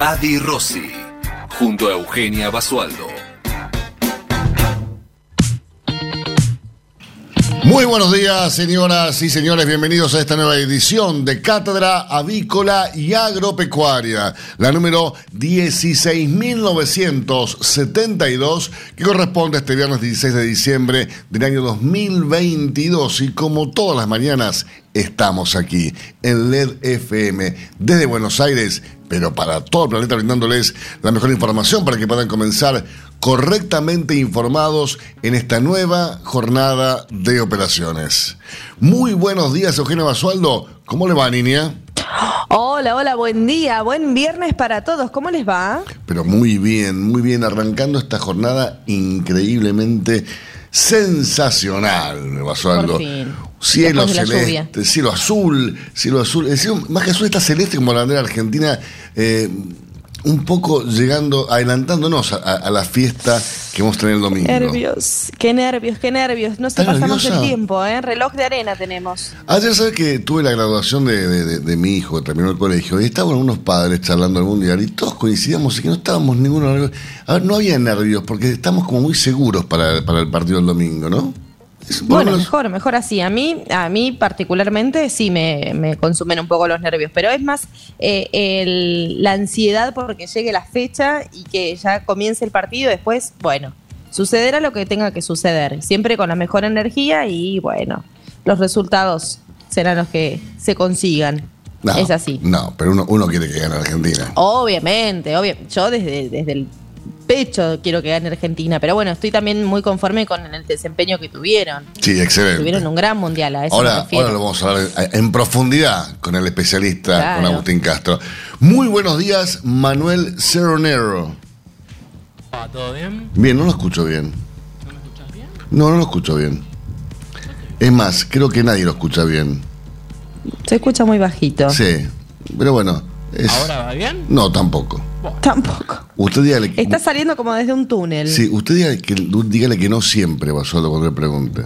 Adi Rossi, junto a Eugenia Basualdo. Muy buenos días, señoras y señores. Bienvenidos a esta nueva edición de Cátedra Avícola y Agropecuaria, la número 16.972, que corresponde a este viernes 16 de diciembre del año 2022. Y como todas las mañanas, estamos aquí en LED FM desde Buenos Aires, pero para todo el planeta, brindándoles la mejor información para que puedan comenzar correctamente informados en esta nueva jornada de operaciones. Muy buenos días, Eugenio Basualdo. ¿Cómo le va, niña? Hola, hola, buen día, buen viernes para todos. ¿Cómo les va? Pero muy bien, muy bien, arrancando esta jornada increíblemente sensacional, Basualdo. Cielo Después celeste, cielo azul, cielo azul. El cielo, más que azul está celeste como la bandera argentina. eh, un poco llegando, adelantándonos a, a- a la fiesta que vamos a tener el domingo. Nervios, qué nervios, qué nervios. No se ¿Estás pasamos nerviosa? el tiempo, ¿eh? Reloj de arena tenemos. Ayer sabes que tuve la graduación de, de- de- de mi hijo, que terminó el colegio, y estaban unos padres charlando al mundial y todos coincidíamos y que no estábamos ninguno. A ver, no había nervios, porque estamos como muy seguros para, para el partido del domingo, ¿no? Bueno, mejor, mejor así. A mí, a mí particularmente sí me, me consumen un poco los nervios, pero es más eh, el- la ansiedad porque llegue la fecha y que ya comience el partido. Después, bueno, sucederá lo que tenga que suceder, siempre con la mejor energía y bueno, los resultados serán los que se consigan. no, es así. No, pero uno, uno quiere que gane Argentina. Obviamente, obvio. Yo desde, desde el pecho quiero que gane Argentina, pero bueno, estoy también muy conforme con el desempeño que tuvieron. Sí, excelente. Tuvieron un gran mundial, a eso me Ahora, refiero. ahora lo vamos a hablar en, profundidad con el especialista, Claro. con Agustín Castro. Muy buenos días, Manuel Ceronero. Ah, ¿Todo bien? Bien, no lo escucho bien. ¿No me escuchas bien? No, no lo escucho bien. Es más, creo que nadie lo escucha bien. Se escucha muy bajito. Sí, pero bueno. es- ¿Ahora va bien? No, tampoco. Tampoco. Usted dígale que... Está saliendo como desde un túnel. Sí, usted dígale que, dígale que no siempre va solo cuando le pregunte.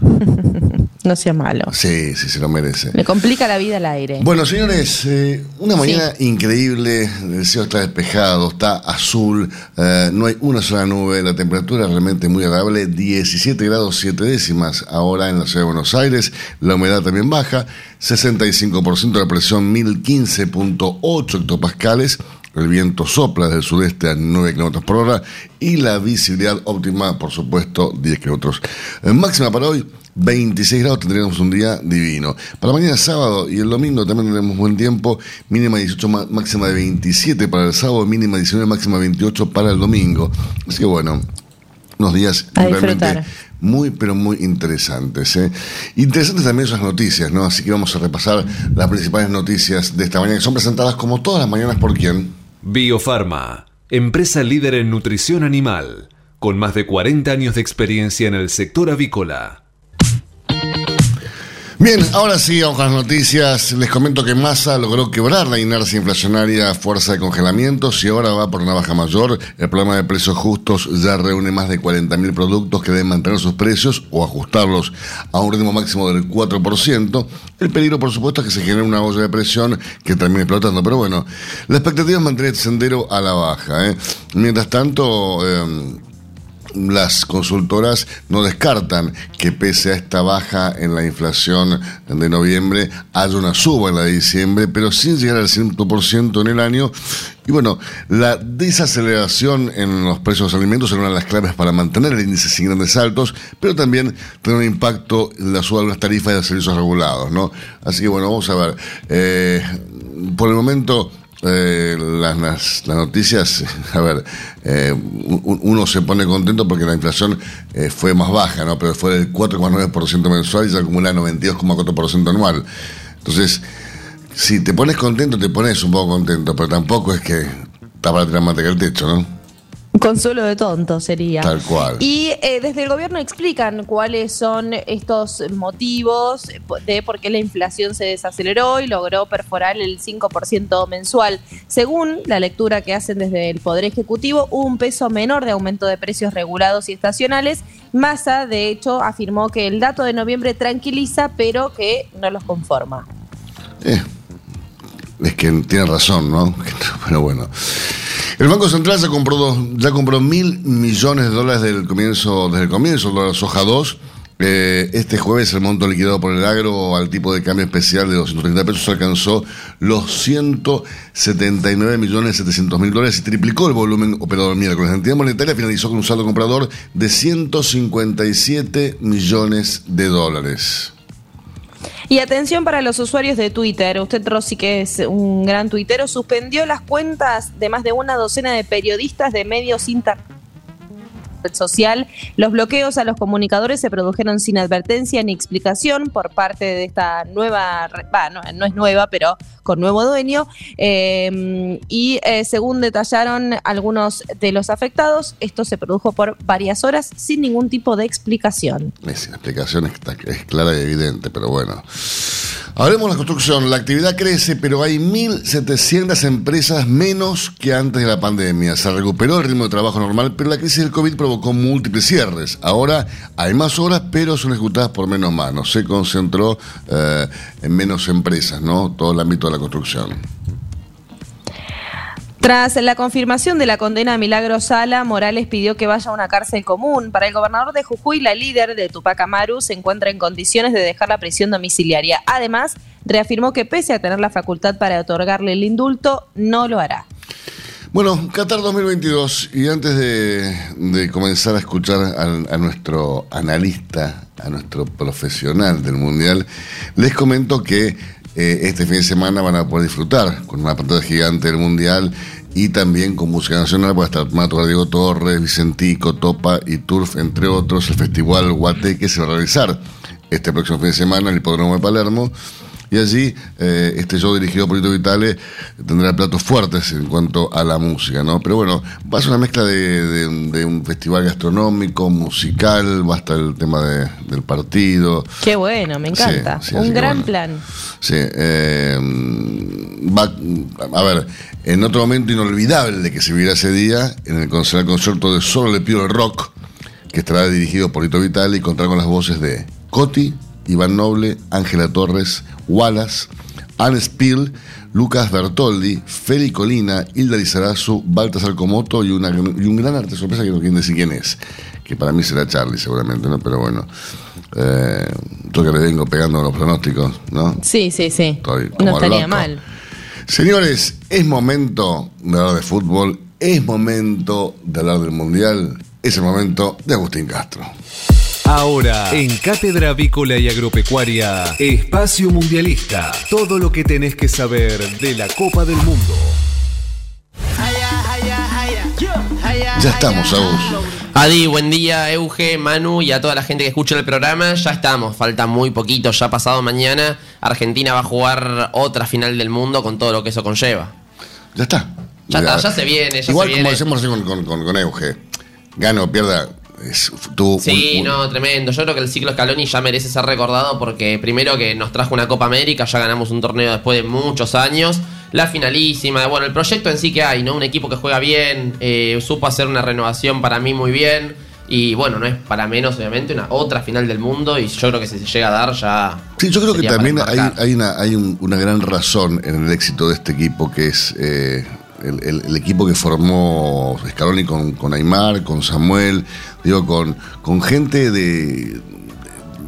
No sea malo. Sí, sí, se lo merece. Me complica la vida al aire. Bueno, señores, eh, una mañana increíble, el cielo está despejado, está azul, eh, no hay una sola nube, la temperatura realmente muy agradable, 17 grados 7 décimas ahora en la ciudad de Buenos Aires, la humedad también baja, 65% de la presión, 1015.8 hectopascales, el viento sopla desde el sudeste a 9 kilómetros por hora y la visibilidad óptima, por supuesto, 10 kilómetros. Eh, máxima para hoy, 26 grados, tendríamos un día divino. Para mañana sábado y el domingo también tendremos buen tiempo, mínima 18, ma- máxima de 27 para el sábado, mínima 19, máxima 28 para el domingo. Así que bueno, unos días A realmente disfrutar. muy, pero muy interesantes. ¿eh? Interesantes también esas noticias, ¿no? Así que vamos a repasar las principales noticias de esta mañana, que son presentadas como todas las mañanas por quién. Biofarma, empresa líder en nutrición animal, con más de 40 años de experiencia en el sector avícola. Bien, ahora sí, vamos con noticias. Les comento que Massa logró quebrar la inercia inflacionaria a fuerza de congelamientos y ahora va por una baja mayor. El programa de precios justos ya reúne más de 40.000 productos que deben mantener sus precios o ajustarlos a un ritmo máximo del 4%. El peligro, por supuesto, es que se genere una olla de presión que termine explotando. Pero bueno, la expectativa es mantener este sendero a la baja. ¿eh? Mientras tanto... eh, las consultoras no descartan que pese a esta baja en la inflación de noviembre haya una suba en la de diciembre, pero sin llegar al 100% en el año. Y bueno, la desaceleración en los precios de los alimentos será una de las claves para mantener el índice sin grandes saltos, pero también tener un impacto en la suba de las tarifas de servicios regulados, ¿no? Así que bueno, vamos a ver. Eh, por el momento eh, las, las, noticias, a ver, eh, un- uno se pone contento porque la inflación eh, fue más baja, ¿no? Pero fue del 4,9% mensual y se acumula 92,4% anual. Entonces, si te pones contento, te pones un poco contento, pero tampoco es que para tirar manteca al techo, ¿no? Consuelo de tonto sería. Tal cual. Y eh, desde el gobierno explican cuáles son estos motivos de por qué la inflación se desaceleró y logró perforar el 5% mensual. Según la lectura que hacen desde el Poder Ejecutivo, hubo un peso menor de aumento de precios regulados y estacionales. Massa, de hecho, afirmó que el dato de noviembre tranquiliza, pero que no los conforma. Eh, es que tiene razón, ¿no? Pero bueno. El Banco Central ya compró, dos- ya compró mil millones de dólares del comienzo, desde el comienzo, de la soja 2. Eh, este jueves el monto liquidado por el agro al tipo de cambio especial de 230 pesos alcanzó los 179 millones 700 mil dólares y triplicó el volumen operado el miércoles. La entidad monetaria finalizó con un saldo comprador de 157 millones de dólares. Y atención para los usuarios de Twitter. Usted, Rossi, que es un gran tuitero, suspendió las cuentas de más de una docena de periodistas de medios social. Los bloqueos a los comunicadores se produjeron sin advertencia ni explicación por parte de esta nueva, no, es nueva, pero con nuevo dueño. Eh, y eh, según detallaron algunos de los afectados, esto se produjo por varias horas sin ningún tipo de explicación. Es, la explicación está- es clara y evidente, pero bueno. Hablemos de la construcción. La actividad crece, pero hay 1.700 empresas menos que antes de la pandemia. Se recuperó el ritmo de trabajo normal, pero la crisis del COVID provocó múltiples cierres. Ahora hay más horas, pero son ejecutadas por menos manos. Se concentró eh, en menos empresas, ¿no? Todo el ámbito de la construcción. Tras la confirmación de la condena a Milagro Sala, Morales pidió que vaya a una cárcel común. Para el gobernador de Jujuy, la líder de Tupac Amaru se encuentra en condiciones de dejar la prisión domiciliaria. Además, reafirmó que pese a tener la facultad para otorgarle el indulto, no lo hará. Bueno, Qatar 2022. Y antes de, comenzar a escuchar a, nuestro analista, a nuestro profesional del Mundial, les comento que eh, este fin de semana van a poder disfrutar con una pantalla gigante del Mundial y también con música nacional. Va a estar tocar Diego Torres, Vicentico, Topa y Turf, entre otros. El festival Guateque se va a realizar este próximo fin de semana en el Hipódromo de Palermo. Y allí, eh, este show dirigido por Lito Vitale tendrá platos fuertes en cuanto a la música, ¿no? Pero bueno, va a ser una mezcla de, de- de un festival gastronómico, musical, va a estar el tema de- del partido. Qué bueno, me encanta. Sí, sí, así Un gran bueno. plan. Sí, eh, va, a ver, en otro momento inolvidable que se vivirá ese día, en el concierto de Solo le pido el rock, que estará dirigido por Lito Vitale y contará con las voces de Coti, Iván Noble, Ángela Torres, Wallace, Anne Spiel, Lucas Bertoldi, Feli Colina, Hilda Lizarazu, Baltasar Comoto y, una, y un gran arte sorpresa que no quieren decir quién es, que para mí será Charlie seguramente, ¿no? Pero bueno, eh, yo que le vengo pegando los pronósticos, ¿no? Sí, sí, sí. Estoy No estaría loco. mal. Señores, es momento de hablar de fútbol, es momento de hablar del Mundial, es el momento de Agustín Castro. Ahora, en Cátedra Avícola y Agropecuaria, Espacio Mundialista. Todo lo que tenés que saber de la Copa del Mundo. Ya estamos, Agus. Adi, buen día, Euge, Manu y a toda la gente que escucha el programa. Ya estamos, falta muy poquito, ya pasado mañana. Argentina va a jugar otra final del mundo con todo lo que eso conlleva. Ya está. Ya está, ya se viene, ya Igual se como decimos con, con, con, con Euge, gana o pierda, es, tuvo un- Sí, un- no, tremendo. Yo creo que el ciclo Scaloni ya merece ser recordado porque primero que nos trajo una Copa América, ya ganamos un torneo después de muchos años. La finalísima, bueno, el proyecto en sí que hay, ¿no? Un equipo que juega bien, eh, supo hacer una renovación para mí muy bien. Y bueno, no es para menos, obviamente, una otra final del mundo. Y yo creo que si se llega a dar ya. Sí, yo creo que también hay, una, hay un- una gran razón en el éxito de este equipo, que es eh, el, el- el equipo que formó Scaloni con, con Aymar, con Samuel, digo, con, con gente de,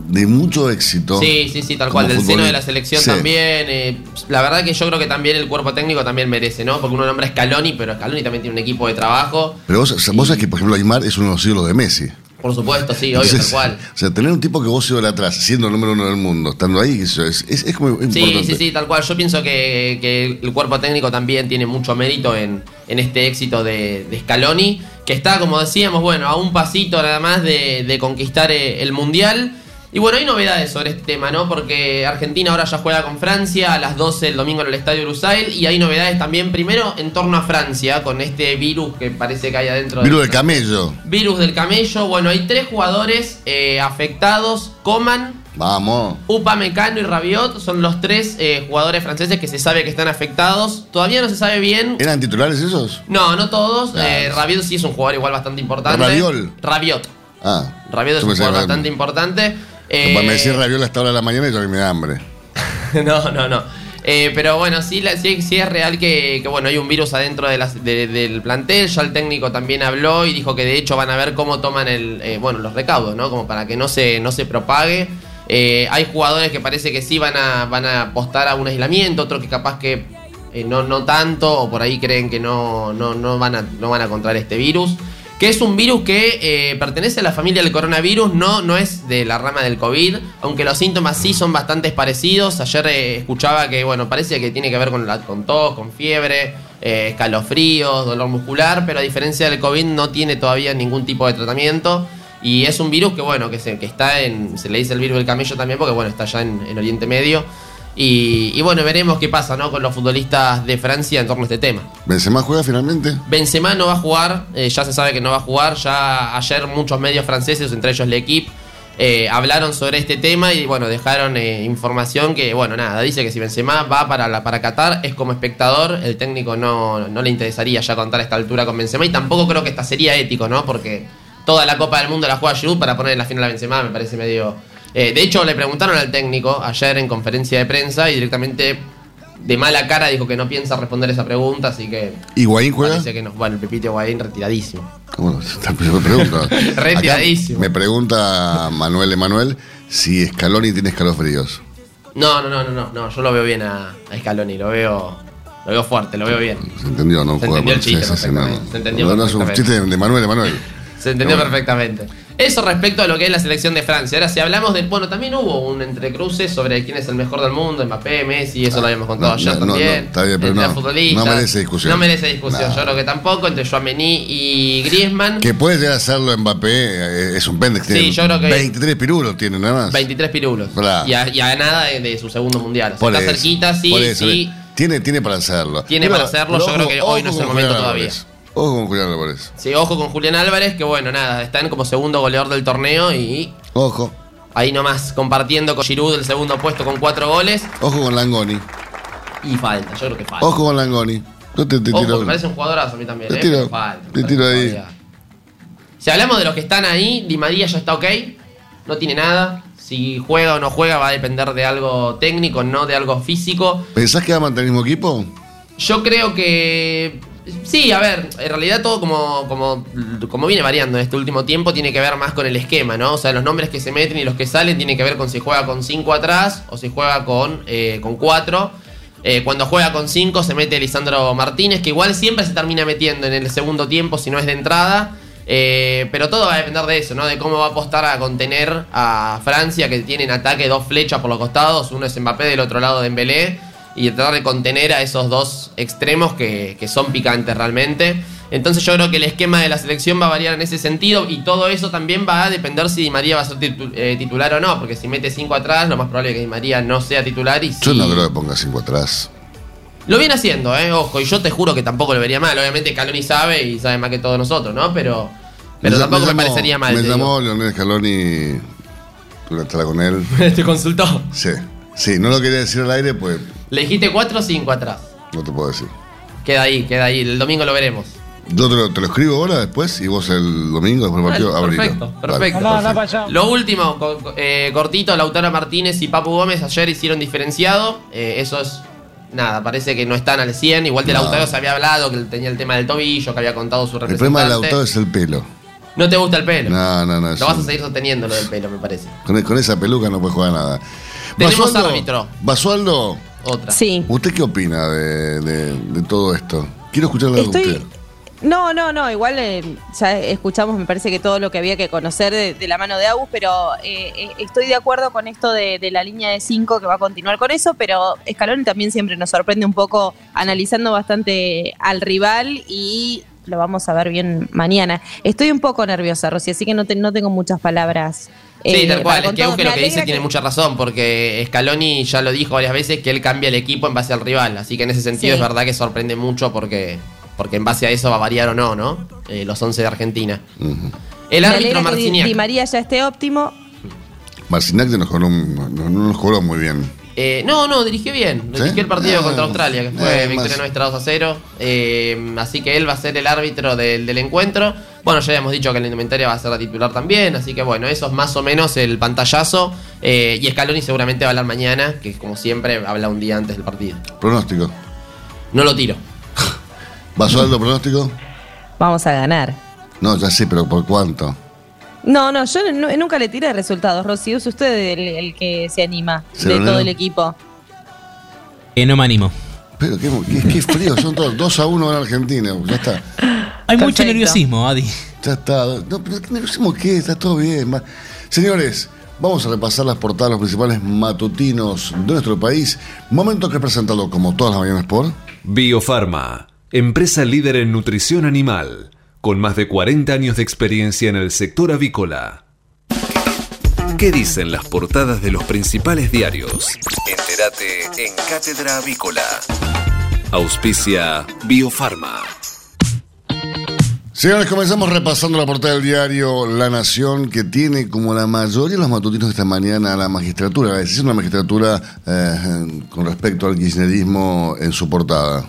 de mucho éxito. Sí, sí, sí, tal cual. Del seno de la selección Sí. también. eh, la verdad que yo creo que también el cuerpo técnico también merece, ¿no? Porque uno nombra Scaloni, pero Scaloni también tiene un equipo de trabajo. Pero vos, vos sabés que, por ejemplo, Aymar es uno de los ídolos de Messi. Por supuesto, sí, obvio, Entonces, tal cual. O sea, tener un tipo que vos atrás, siendo el número uno del mundo, estando ahí, eso es, es, es como Sí, importante. sí, sí, tal cual. Yo pienso que, que el cuerpo técnico también tiene mucho mérito en, en este éxito de, de Scaloni, que está, como decíamos, bueno, a un pasito nada más de, de conquistar eh, el Mundial. Y bueno, hay novedades sobre este tema, ¿no? Porque Argentina ahora ya juega con Francia a las 12 del domingo en el Estadio Lusail y hay novedades también, primero en torno a Francia, con este virus que parece que hay adentro. Virus del camello. Virus del camello. Bueno, hay tres jugadores eh, afectados. Coman, Vamos. Upamecano y Rabiot son los tres eh, jugadores franceses que se sabe que están afectados. Todavía no se sabe bien. ¿Eran titulares esos? No, no todos. Claro. Eh, Rabiot sí es un jugador igual bastante importante. Rabiol. Rabiot. Ah. Rabiot es un jugador bastante importante. Eh, me decís rabiola a esta hora de la mañana y yo a mí me da hambre. no, no, no. Eh, pero bueno, sí, la- sí, sí es real que, que, bueno, hay un virus adentro de las- de- del plantel. Ya el técnico también habló y dijo que de hecho van a ver cómo toman el, eh, bueno, los recaudos, ¿no? Como para que no se, no se propague. Eh, hay jugadores que parece que sí van a, van a apostar a un aislamiento, otros que capaz que eh, no, no tanto, o por ahí creen que no, no, no, van, a, no van a contraer este virus. Que es un virus que eh, pertenece a la familia del coronavirus, no, no es de la rama del COVID, aunque los síntomas sí son bastante parecidos. Ayer eh, escuchaba que, bueno, parece que tiene que ver con, con tos, con fiebre, eh, escalofríos, dolor muscular, pero a diferencia del COVID no tiene todavía ningún tipo de tratamiento. Y es un virus que, bueno, que, se, que está en, se le dice el virus del camello también, porque, bueno, está ya en, en Oriente Medio. Y, y bueno, veremos qué pasa, ¿no? Con los futbolistas de Francia en torno a este tema. ¿Benzema juega finalmente? Benzema no va a jugar, eh, ya se sabe que no va a jugar. Ya ayer muchos medios franceses, entre ellos L'Equipe, eh, hablaron sobre este tema y bueno, dejaron eh, información que, bueno, nada, dice que si Benzema va para, la, para Qatar es como espectador, el técnico no, no le interesaría ya contar a esta altura con Benzema y tampoco creo que esta sería ético, ¿no? Porque toda la Copa del Mundo la juega Giroud para poner en la final a Benzema, me parece medio... eh, de hecho, le preguntaron al técnico ayer en conferencia de prensa y directamente de mala cara dijo que no piensa responder esa pregunta, así que ¿Higuaín juega? Parece que no. Bueno, el Pepito Guaín retiradísimo. Bueno, me pregunto. Retiradísimo. Me pregunta Manuel Emanuel si Scaloni tiene escalofríos. No, no, no, no, no. Yo lo veo bien a, a Scaloni, lo veo, lo veo fuerte, lo veo bien. ¿Se entendió? No Se entendió el chiste se entendió No, es un chiste de Manuel Emanuel. Se entendió perfectamente. Eso respecto a lo que es la selección de Francia. Ahora, si hablamos de. Bueno, también hubo un entrecruce sobre quién es el mejor del mundo, Mbappé, Messi, eso lo habíamos contado No, ayer no, también. no, está bien, pero no, merece discusión. No merece discusión, yo creo que tampoco. Entre Joamení y Griezmann. Que puede llegar a hacerlo Mbappé, eh, es un pendex. Sí, yo creo que- 23 pirulos tiene nada más. 23 pirulos. Y a, y a nada de, de su segundo mundial. O sea, Por está eso, cerquita, sí, sí. Tiene, tiene para hacerlo. Tiene para hacerlo, yo creo que hoy no es el momento todavía. Ojo con Julián Álvarez. Sí, ojo con Julián Álvarez, que bueno, nada, están como segundo goleador del torneo y Ojo. ahí nomás compartiendo con Giroud el segundo puesto con cuatro goles. Ojo con Langoni. Y falta, yo creo que falta. Ojo con Langoni. Yo te, te Ojo, tiro. me parece un jugadorazo a mí también. Te eh, tiro- falta, te tiro ahí. todavía. Si hablamos de los que están ahí, Di María ya está ok, no tiene nada. Si juega o no juega va a depender de algo técnico, no de algo físico. ¿Pensás que va a mantener el mismo equipo? Yo creo que. Sí, a ver, en realidad todo como, como, como viene variando en este último tiempo tiene que ver más con el esquema, ¿no? O sea, los nombres que se meten y los que salen tiene que ver con si juega con 5 atrás o si juega con 4. Eh. Eh, cuando juega con 5 se mete Lisandro Martínez, que igual siempre se termina metiendo en el segundo tiempo si no es de entrada. Eh, pero todo va a depender de eso, ¿no? De cómo va a apostar a contener a Francia, que tiene en ataque dos flechas por los costados. Uno es Mbappé, del otro lado Dembélé. Y tratar de contener a esos dos extremos que, que son picantes realmente. Entonces yo creo que el esquema de la selección va a variar en ese sentido. Y todo eso también va a depender si Di María va a ser titu- eh, titular o no. Porque si mete 5 atrás, lo más probable es que Di María no sea titular. Y Yo no creo que ponga 5 atrás. lo viene haciendo, ¿eh? Ojo, y yo te juro que tampoco lo vería mal. Obviamente Caloni sabe y sabe más que todos nosotros, ¿no? Pero, pero Me- tampoco me, llamó- parecería mal. Me llamó Leonel Scaloni. Tú la con él. ¿Te consultó? Sí. Sí, no lo quería decir al aire, pues Le dijiste 4 o 5 atrás. no te puedo decir. Queda ahí, queda ahí. El domingo lo veremos. Yo te lo, te lo escribo ahora después y vos el domingo después del partido Vale, abrilo. perfecto, Dale, perfecto. Lo último, eh, cortito, Lautaro Martínez y Papu Gómez ayer hicieron diferenciado. Eh, eso es. Nada, parece que no están al 100. Igual de No. Lautaro se había hablado que tenía el tema del tobillo, que había contado su El representante. problema de Lautaro es el pelo. No te gusta el pelo. No, no, no. Lo vas a seguir sosteniendo lo del pelo, me parece. con, con esa peluca no puede jugar nada. Tenemos Basualdo- árbitro. Basualdo, Otra. Sí. ¿usted qué opina de, de- de todo esto? Quiero escucharlo de Estoy. usted. No, no, no, igual eh, ya escuchamos, me parece que todo lo que había que conocer de, de la mano de Agus, pero eh, eh, estoy de acuerdo con esto de, de la línea de 5 que va a continuar con eso, pero Scaloni también siempre nos sorprende un poco analizando bastante al rival y lo vamos a ver bien mañana. Estoy un poco nerviosa, Rosy, así que no, te- no tengo muchas palabras Sí, eh, tal cual. Es que. Euge Me lo que dice tiene mucha razón, porque Scaloni ya lo dijo varias veces que él cambia el equipo en base al rival. Así que en ese sentido Sí. es verdad que sorprende mucho porque, porque en base a eso va a variar o no, ¿no? Eh, los 11 de Argentina. El árbitro Di, Marciniak. Di María ya esté óptimo. Marcinac nos jugó, no, no nos jugó muy bien. Eh, no, no, dirigió bien. ¿Sí? Dirigió el partido Ah, contra Australia, que fue eh, victoria nuestra 2 a 0. Eh, así que él va a ser el árbitro del, del encuentro. Bueno, ya habíamos dicho que en la indumentaria va a ser la titular también. Así que bueno, eso es más o menos el pantallazo. Eh, y Scaloni seguramente va a hablar mañana, que como siempre habla un día antes del partido. Pronóstico. No lo tiro. ¿Basualdo pronóstico? Vamos a ganar. No, ya sé, pero ¿por cuánto? No, no, yo nu- nunca le tiré resultados, Rosy. Es usted el, el que se anima de ¿Cero, todo el equipo. Eh, no me animo. Pero qué, qué- qué frío, son todos 2 a 1 en Argentina. Ya está. Hay mucho nerviosismo, Adi. Ya está. No, pero ¿qué nerviosismo qué? Está todo bien. Señores, vamos a repasar las portadas de los principales matutinos de nuestro país. Momento que es presentado como todas las mañanas por. Biofarma, empresa líder en nutrición animal, con más de 40 años de experiencia en el sector avícola. ¿Qué dicen las portadas de los principales diarios? Entérate en Cátedra Avícola. Auspicia Biofarma. Señores, comenzamos repasando la portada del diario La Nación, que tiene como la mayoría de los matutinos de esta mañana la magistratura, la decisión de la magistratura eh, con respecto al kirchnerismo en su portada.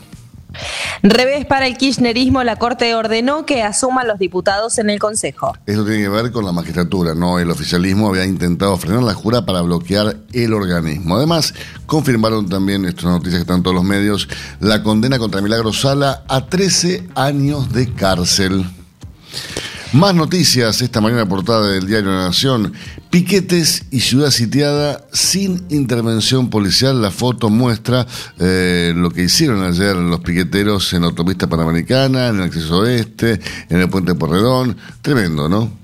Revés para el kirchnerismo, la Corte ordenó que asuman los diputados en el Consejo. Esto tiene que ver con la magistratura, no el oficialismo había intentado frenar la jura para bloquear el organismo. Además, confirmaron también, esto es una noticia que está en todos los medios, la condena contra Milagro Sala a 13 años de cárcel. Más noticias esta mañana portada del diario La Nación. Piquetes y ciudad sitiada sin intervención policial. La foto muestra eh, lo que hicieron ayer los piqueteros en la autopista panamericana, en el acceso oeste, en el puente Porredón. Tremendo, ¿no?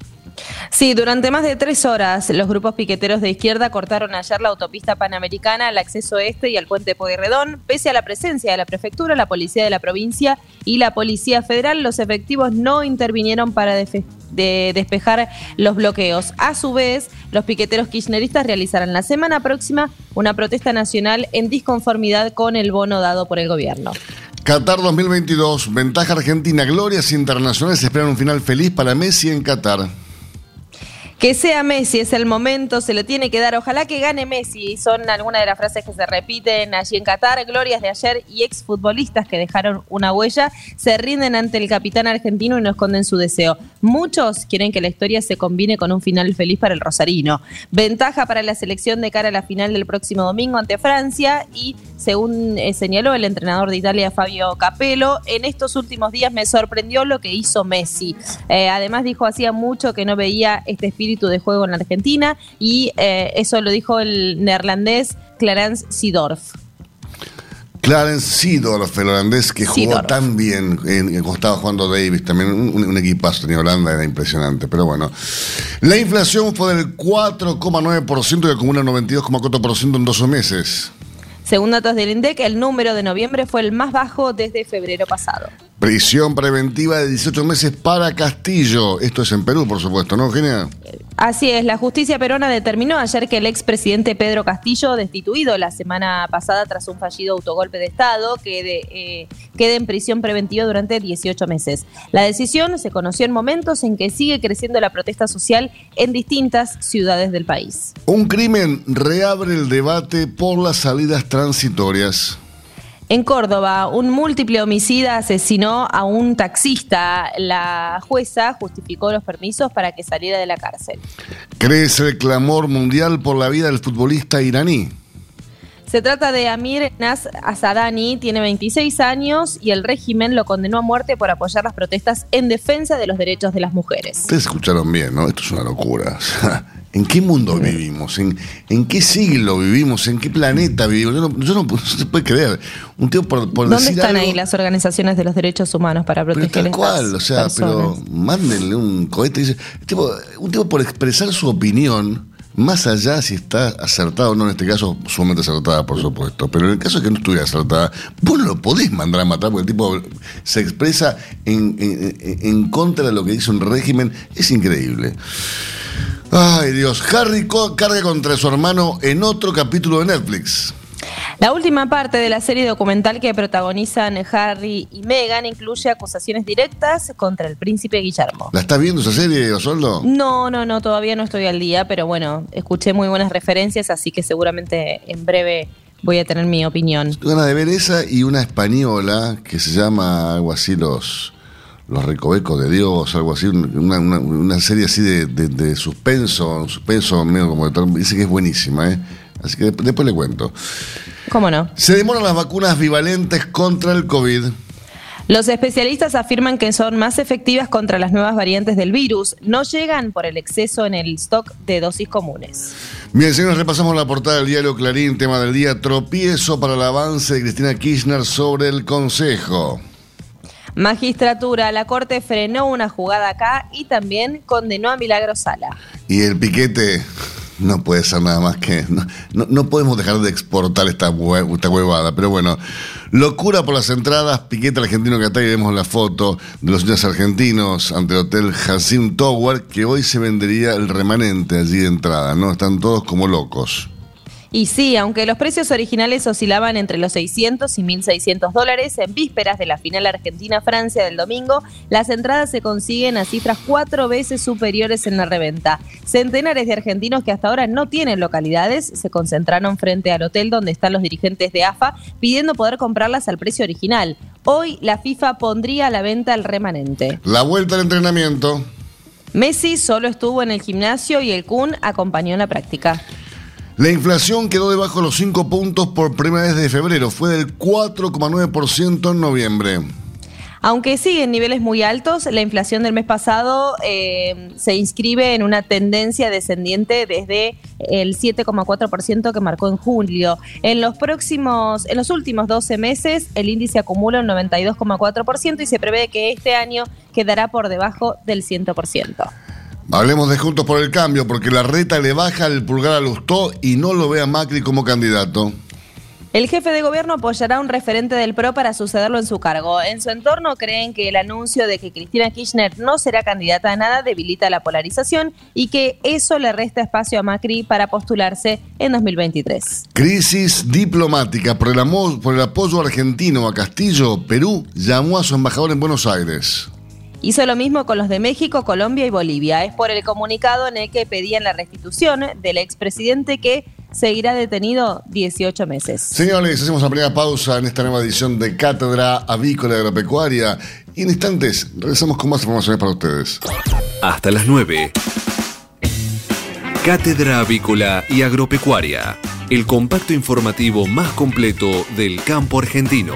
Sí, durante más de tres horas los grupos piqueteros de izquierda cortaron ayer la autopista panamericana, el acceso este y al puente Pueyrredón. Pese a la presencia de la prefectura, la policía de la provincia y la policía federal, los efectivos no intervinieron para despejar los bloqueos. A su vez, los piqueteros kirchneristas realizarán la semana próxima una protesta nacional en disconformidad con el bono dado por el gobierno. Qatar 2022, ventaja argentina, glorias internacionales esperan un final feliz para Messi en Qatar. Que sea Messi, es el momento, se lo tiene que dar. Ojalá que gane Messi. Son algunas de las frases que se repiten allí en Qatar. Glorias de ayer y exfutbolistas que dejaron una huella se rinden ante el capitán argentino y no esconden su deseo. Muchos quieren que la historia se combine con un final feliz para el Rosarino. Ventaja para la selección de cara a la final del próximo domingo ante Francia y, según eh, señaló el entrenador de Italia, Fabio Capello, en estos últimos días me sorprendió lo que hizo Messi. Eh, además dijo, hacía mucho que no veía este espíritu de juego en la Argentina y eh, eso lo dijo el neerlandés Clarence Seedorf. Clarence Seedorf, el holandés que jugó Seedorf. tan bien en, en- cuando estaba jugando Davis, también un, un equipazo tenía Holanda, era impresionante, pero bueno. La inflación fue del 4,9% y acumula 92,4% en 12 meses. Según datos del INDEC, el número de noviembre fue el más bajo desde febrero pasado. Prisión preventiva de 18 meses para Castillo. Esto es en Perú, por supuesto, ¿no, Genia? Así es, la justicia peruana determinó ayer que el expresidente Pedro Castillo, destituido la semana pasada tras un fallido autogolpe de Estado, quede, eh, quede en prisión preventiva durante 18 meses. La decisión se conoció en momentos en que sigue creciendo la protesta social en distintas ciudades del país. Un crimen reabre el debate por las salidas transitorias. En Córdoba, un múltiple homicida asesinó a un taxista. La jueza justificó los permisos para que saliera de la cárcel. Crece el clamor mundial por la vida del futbolista iraní. Se trata de Amir Nas Asadani, tiene 26 años y el régimen lo condenó a muerte por apoyar las protestas en defensa de los derechos de las mujeres. Ustedes escucharon bien, ¿no? Esto es una locura. ¿En qué mundo vivimos? ¿En, en qué siglo vivimos? ¿En qué planeta vivimos? Yo no, yo no- no se puede creer. Un tío por, por ¿Dónde decir están algo, ahí las organizaciones de los derechos humanos para Pero proteger tal estas cual, o sea, pero mándenle un cohete. Dice, tipo, un tipo por expresar su opinión, más allá si está acertada o no, en este caso, sumamente acertada, por supuesto. Pero en el caso de que no estuviera acertada, vos no lo podés mandar a matar porque el tipo se expresa en, en- contra de lo que dice un régimen. Es increíble. Ay, Dios. Harry carga contra su hermano en otro capítulo de Netflix. La última parte de la serie documental que protagonizan Harry y Meghan incluye acusaciones directas contra el príncipe Guillermo. ¿La estás viendo esa serie, Osoldo? No, no, no, todavía no estoy al día, pero bueno, escuché muy buenas referencias, así que seguramente en breve voy a tener mi opinión. Ganas de ver esa y una española que se llama algo así Los, los Recovecos de Dios, algo así, una, una- una serie así de, de- de suspenso, un suspenso medio como de. Dice que es buenísima, ¿eh? Así que después, le cuento. ¿Cómo no? Se demoran las vacunas bivalentes contra el COVID. Los especialistas afirman que son más efectivas contra las nuevas variantes del virus. No llegan por el exceso en el stock de dosis comunes. Bien, señores, repasamos la portada del diario Clarín, tema del día, tropiezo para el avance de Cristina Kirchner sobre el Consejo. Magistratura, la Corte frenó una jugada acá y también condenó a Milagro Sala. Y el piquete no puede ser nada más que... No, no- no podemos dejar de exportar esta, esta huevada, pero bueno. Locura por las entradas, piquete argentino que acá y vemos la foto de los niños argentinos ante el Hotel Hacim Tower, que hoy se vendería el remanente allí de entrada, ¿no? Están todos como locos. Y sí, aunque los precios originales oscilaban entre los 600 y 1.600 dólares, en vísperas de la final Argentina-Francia del domingo, las entradas se consiguen a cifras cuatro veces superiores en la reventa. Centenares de argentinos que hasta ahora no tienen localidades se concentraron frente al hotel donde están los dirigentes de AFA pidiendo poder comprarlas al precio original. Hoy la FIFA pondría a la venta el remanente. La vuelta al entrenamiento. Messi solo estuvo en el gimnasio y el Kun acompañó en la práctica. La inflación quedó debajo de los 5 puntos por primera vez de febrero. Fue del 4,9% en noviembre. Aunque sigue en niveles muy altos, la inflación del mes pasado eh, se inscribe en una tendencia descendiente desde el 7,4% que marcó en julio. En los próximos, en los últimos 12 meses, el índice acumula un 92,4% y se prevé que este año quedará por debajo del 100%. Hablemos de Juntos por el Cambio, porque la reta le baja el pulgar a Lustó y no lo ve a Macri como candidato. El jefe de gobierno apoyará a un referente del PRO para sucederlo en su cargo. En su entorno creen que el anuncio de que Cristina Kirchner no será candidata a nada debilita la polarización y que eso le resta espacio a Macri para postularse en 2023. Crisis diplomática por el, por el apoyo argentino a Castillo, Perú llamó a su embajador en Buenos Aires. Hizo lo mismo con los de México, Colombia y Bolivia. Es por el comunicado en el que pedían la restitución del expresidente que seguirá detenido 18 meses. Señores, hacemos la primera pausa en esta nueva edición de Cátedra Avícola y Agropecuaria y en instantes regresamos con más informaciones para ustedes. Hasta las 9. Cátedra Avícola y Agropecuaria. El compacto informativo más completo del campo argentino.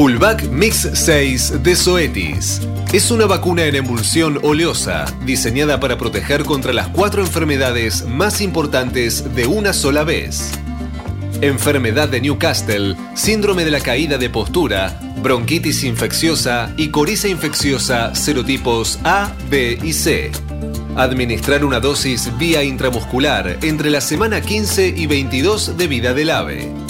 Pullback Mix 6 de Zoetis. Es una vacuna en emulsión oleosa diseñada para proteger contra las cuatro enfermedades más importantes de una sola vez. Enfermedad de Newcastle, síndrome de la caída de postura, bronquitis infecciosa y coriza infecciosa serotipos A, B y C. Administrar una dosis vía intramuscular entre la semana 15 y 22 de vida del ave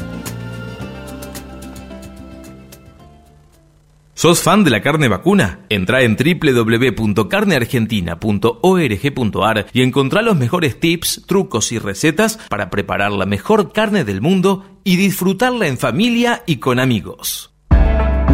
¿Sos fan de la carne vacuna? Entra en www.carneargentina.org.ar y encontrá los mejores tips, trucos y recetas para preparar la mejor carne del mundo y disfrutarla en familia y con amigos.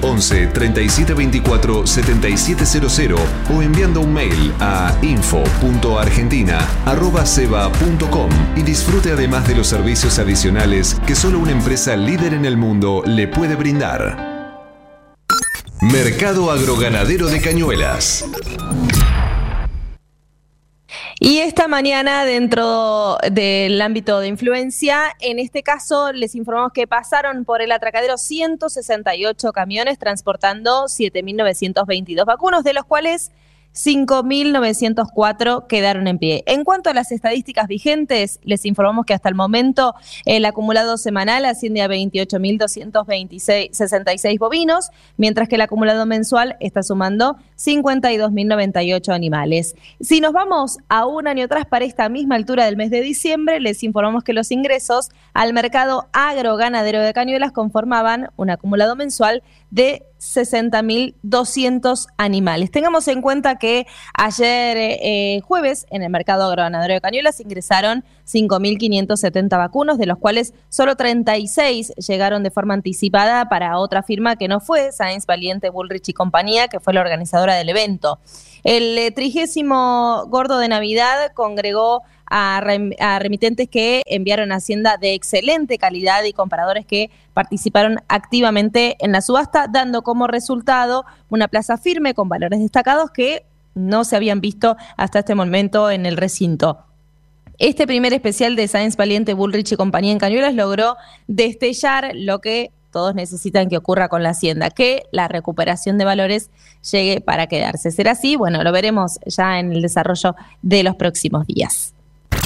11 37 24 7700 o enviando un mail a info.argentina.ceba.com y disfrute además de los servicios adicionales que solo una empresa líder en el mundo le puede brindar. Mercado Agroganadero de Cañuelas. Y esta mañana, dentro del ámbito de influencia, en este caso les informamos que pasaron por el atracadero 168 camiones transportando 7.922 vacunos, de los cuales 5.904 quedaron en pie. En cuanto a las estadísticas vigentes, les informamos que hasta el momento el acumulado semanal asciende a 28.266 bovinos, mientras que el acumulado mensual está sumando 52.098 animales. Si nos vamos a un año atrás para esta misma altura del mes de diciembre, les informamos que los ingresos al mercado agroganadero de Cañuelas conformaban un acumulado mensual de 60.200 animales. Tengamos en cuenta que ayer eh, jueves en el mercado agroganadero de Cañuelas ingresaron 5.570 vacunos, de los cuales solo 36 llegaron de forma anticipada para otra firma que no fue Science Valiente Bullrich y compañía, que fue la organizadora del evento. El eh, trigésimo gordo de Navidad congregó a, a, remitentes que enviaron a Hacienda de excelente calidad y comparadores que participaron activamente en la subasta, dando como resultado una plaza firme con valores destacados que no se habían visto hasta este momento en el recinto. Este primer especial de Science Valiente, Bullrich y compañía en Cañuelas logró destellar lo que todos necesitan que ocurra con la Hacienda, que la recuperación de valores llegue para quedarse. ¿Será así? Bueno, lo veremos ya en el desarrollo de los próximos días.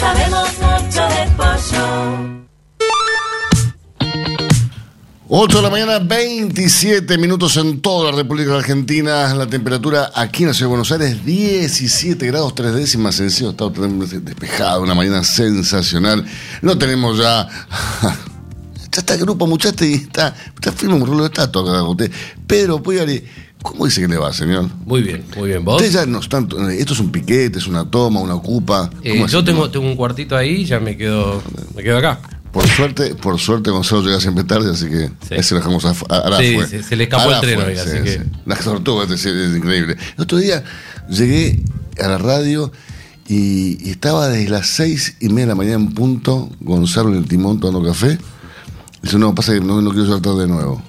sabemos mucho de pollo. 8 de la mañana, 27 minutos en toda la República Argentina. La temperatura aquí en la Ciudad de Buenos Aires, 17 grados 3 décimas Celsius. Está despejado, una mañana sensacional. No tenemos ya. ya está el grupo, muchachos, y está, está firme un rolo de estatua. Pedro Puyari, ¿cómo dice que le va, señor? Muy bien, muy bien. ¿Vos? Ya no están, esto es un piquete, es una toma, una ocupa. Eh, yo tengo, tengo un cuartito ahí, ya me quedo, me quedo acá. Por suerte, por suerte Gonzalo llega siempre tarde, así que Sí. ese lo dejamos a, a, Sí, se- se le escapó el tren hoy, así que- La tortuga es, es increíble. El otro día llegué a la radio y, y estaba desde las seis y media de la mañana en punto, Gonzalo en el timón tomando café. Dice, no, pasa que no, no quiero llegar tarde de nuevo.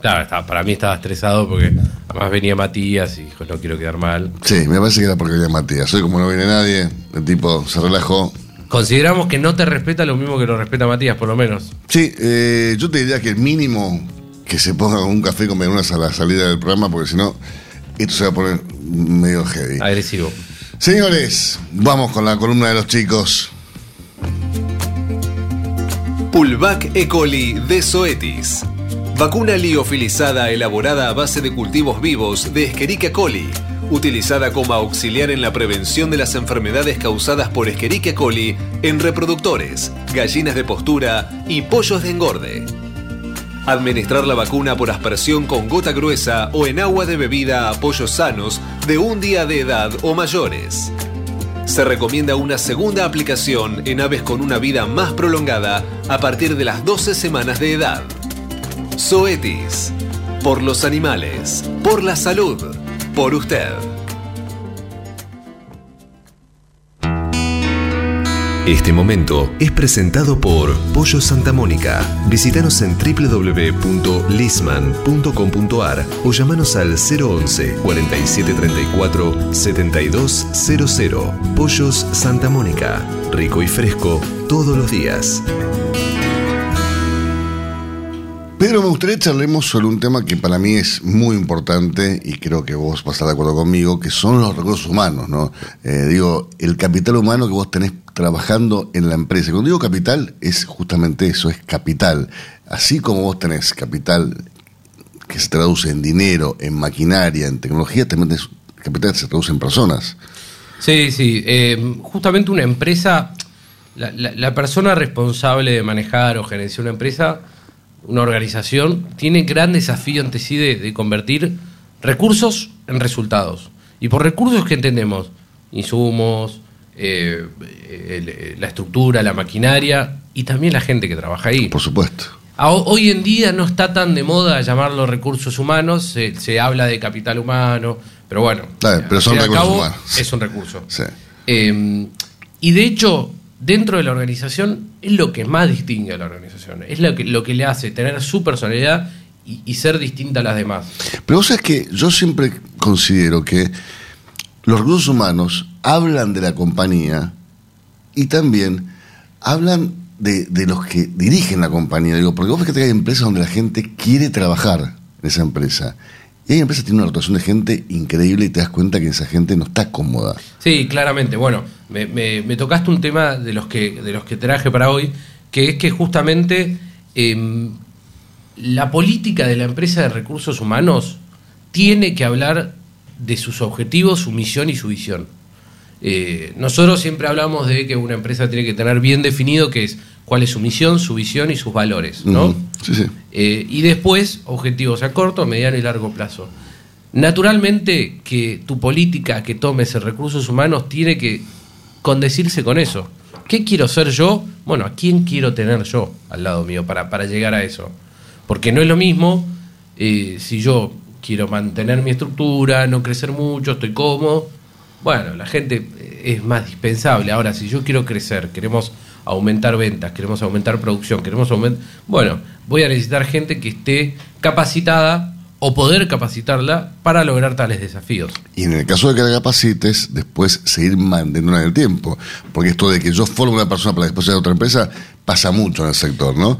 Claro, estaba- para mí estaba estresado porque además venía Matías y dijo, no quiero quedar mal. Sí, me parece que era porque venía Matías. Hoy como no viene nadie, el tipo se relajó. Consideramos que no te respeta lo mismo que lo respeta Matías, por lo menos. Sí, eh, yo te diría que el mínimo que se ponga un café con medialunas a la salida del programa, porque si no, esto se va a poner medio heavy. Agresivo. Señores, vamos con la columna de los chicos. Pulvac E. coli de Zoetis. Vacuna liofilizada elaborada a base de cultivos vivos de Escherichia coli, utilizada como auxiliar en la prevención de las enfermedades causadas por Escherichia coli en reproductores, gallinas de postura y pollos de engorde. Administrar la vacuna por aspersión con gota gruesa o en agua de bebida a pollos sanos de un día de edad o mayores. Se recomienda una segunda aplicación en aves con una vida más prolongada a partir de las 12 semanas de edad. Zoetis. Por los animales. Por la salud. Por usted. Este momento es presentado por Pollo Santa Mónica. Visítanos en www.lisman.com.ar o llamanos al 011 4734 7200. Pollos Santa Mónica. Rico y fresco todos los días. Pero me gustaría charlemos sobre un tema que para mí es muy importante y creo que vos vas a estar de acuerdo conmigo, que son los recursos humanos, ¿no? Eh, digo, el capital humano que vos tenés trabajando en la empresa. Cuando digo capital, es justamente eso, es capital. Así como vos tenés capital que se traduce en dinero, en maquinaria, en tecnología, también tenés capital que se traduce en personas. Sí, sí. eh, justamente una empresa, la- la persona responsable de manejar o gerenciar una empresa, una organización, tiene gran desafío ante sí de, de convertir recursos en resultados. Y por recursos que entendemos, insumos, eh, el- la estructura, la maquinaria y también la gente que trabaja ahí. Por supuesto. A- Hoy en día no está tan de moda llamarlo recursos humanos, se, se habla de capital humano, pero bueno, Claro, pero son recursos cabo, humanos. es un recurso. Sí. Eh, y de hecho, dentro de la organización es lo que más distingue a la organización, es lo que, lo que le hace tener su personalidad y, ser distinta a las demás. Pero vos sabés que yo siempre considero que los recursos humanos hablan de la compañía y también hablan de, de los que dirigen la compañía. Digo, porque vos ves que hay empresas donde la gente quiere trabajar en esa empresa. Y hay empresas que tienen una rotación de gente increíble y te das cuenta que esa gente no está cómoda. Sí, claramente. Bueno, me, tocaste un tema de los que de los que traje para hoy, que es que justamente em, la política de la empresa de recursos humanos tiene que hablar de sus objetivos, su misión y su visión. Eh, nosotros siempre hablamos de que una empresa tiene que tener bien definido qué es cuál es su misión, su visión y sus valores, ¿no? Sí, sí. Eh, y después, objetivos a corto, mediano y largo plazo. Naturalmente que tu política que tomes en recursos humanos tiene que condecirse con eso. ¿Qué quiero ser yo? Bueno, ¿a quién quiero tener yo al lado mío para, para llegar a eso? Porque no es lo mismo eh, si yo quiero mantener mi estructura, no crecer mucho, estoy cómodo. Bueno, la gente eh, es más dispensable. Ahora, si yo quiero crecer, queremos aumentar ventas, queremos aumentar producción, queremos aumentar... Bueno, voy a necesitar gente que esté capacitada o poder capacitarla para lograr tales desafíos. Y en el caso de que la capacites, después seguir manteniéndola en el tiempo. Porque esto de que yo formo una persona para después de otra empresa pasa mucho en el sector, ¿no?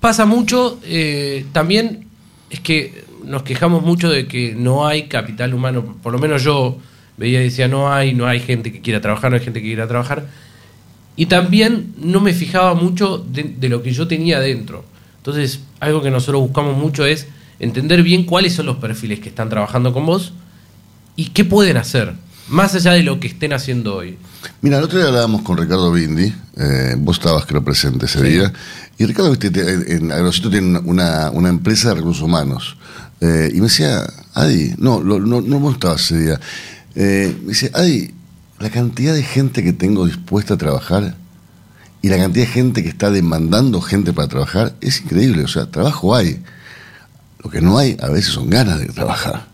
Pasa mucho, eh, también es que nos quejamos mucho de que no hay capital humano, por lo menos yo veía y decía no hay, no hay gente que quiera trabajar, no hay gente que quiera trabajar. Y también no me fijaba mucho de, de lo que yo tenía dentro. Entonces, algo que nosotros buscamos mucho es entender bien cuáles son los perfiles que están trabajando con vos y qué pueden hacer, más allá de lo que estén haciendo hoy. Mira, el otro día hablábamos con Ricardo Bindi, eh, vos estabas creo presente ese día, y Ricardo viste, te- en Agrosito tiene una, una empresa de recursos humanos, eh, y me decía, Adi, no, lo- no, no vos estabas ese día, Eh, me dice, Adi, la cantidad de gente que tengo dispuesta a trabajar y la cantidad de gente que está demandando gente para trabajar es increíble, o sea, trabajo hay, lo que no hay a veces son ganas de trabajar.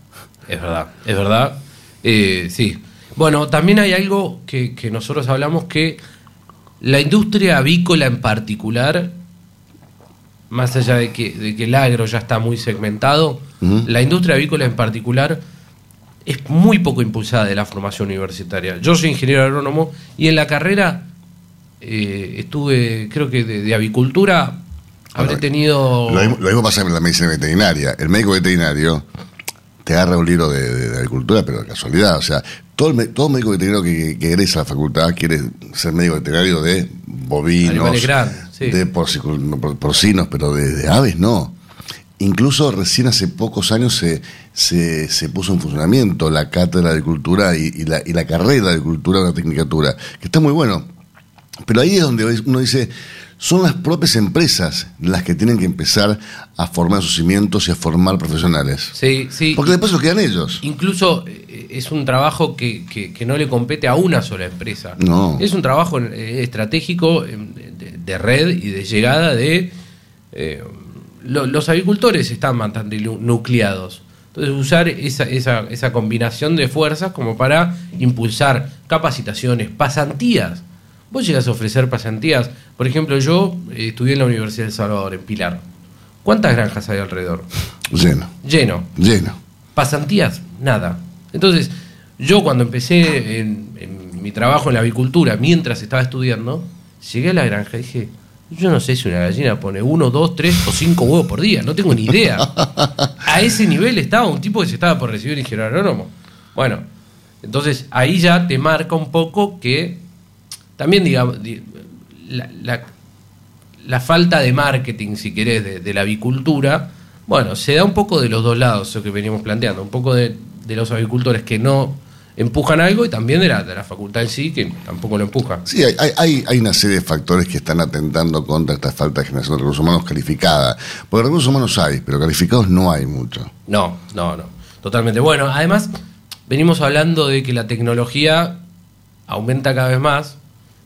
Es verdad, es verdad. Eh, sí. Bueno, también hay algo que, que nosotros hablamos que la industria avícola en particular, más allá de que, de que el agro ya está muy segmentado, la industria avícola en particular es muy poco impulsada de la formación universitaria. Yo soy ingeniero agrónomo y en la carrera eh, estuve, creo que de, de avicultura, habré Bueno, tenido... Lo mismo, lo mismo pasa en la medicina veterinaria. El médico veterinario te agarra un libro de, de- de agricultura, pero de casualidad. O sea, todo, el, todo médico veterinario que, que egresa a la facultad quiere ser médico veterinario de bovinos, sí. de porcinos, pero de aves no. Incluso recién hace pocos años se, se, se puso en funcionamiento la cátedra de agricultura y, y la, y la carrera de agricultura, una tecnicatura, que está muy bueno. Pero ahí es donde uno dice, son las propias empresas las que tienen que empezar a formar sus cimientos y a formar profesionales. Sí, sí. Porque después lo quedan ellos. Incluso eh, es un trabajo que, que- que no le compete a una sola empresa. No. Es un trabajo eh, estratégico eh, de, de red y de llegada de... eh, lo- los agricultores están bastante nu- nucleados. Entonces usar esa, esa, esa combinación de fuerzas como para impulsar capacitaciones, pasantías. vos llegas a ofrecer pasantías. Por ejemplo, yo eh, estudié en la Universidad de El Salvador, en Pilar. ¿Cuántas granjas hay alrededor? Lleno, Lleno. lleno. Pasantías, nada. Entonces, yo cuando empecé en, en mi trabajo en la avicultura, mientras estaba estudiando, llegué a la granja y dije, yo no sé si una gallina pone uno, dos, tres o cinco huevos por día, no tengo ni idea. A ese nivel estaba un tipo que se estaba por recibir ingeniero agrónomo. Bueno, entonces ahí ya te marca un poco que también, digamos, di- la, la- la falta de marketing, si querés, de, de la avicultura, bueno, se da un poco de los dos lados, eso que veníamos planteando, un poco de, de los avicultores que no empujan algo y también de la, de la facultad en sí, que tampoco lo empuja. Sí, hay, hay- una serie de factores que están atentando contra esta falta de generación de recursos humanos calificada. Porque recursos humanos hay, pero calificados no hay mucho. No, no, no. Totalmente. Bueno, además, venimos hablando de que la tecnología aumenta cada vez más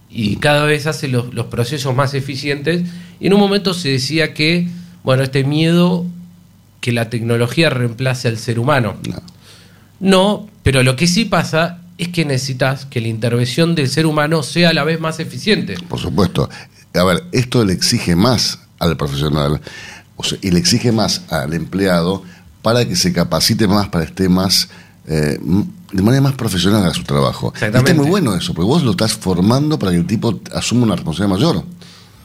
y cada vez hace los, los procesos más eficientes. Y en un momento se decía que, bueno, este miedo que la tecnología reemplace al ser humano. No, pero lo que sí pasa es que necesitas que la intervención del ser humano sea a la vez más eficiente. Por supuesto. A ver, esto le exige más al profesional o sea, y le exige más al empleado para que se capacite más, para que esté más, eh, de manera más profesional a su trabajo. Y Exactamente. está muy bueno eso, porque vos lo estás formando para que el tipo asuma una responsabilidad mayor.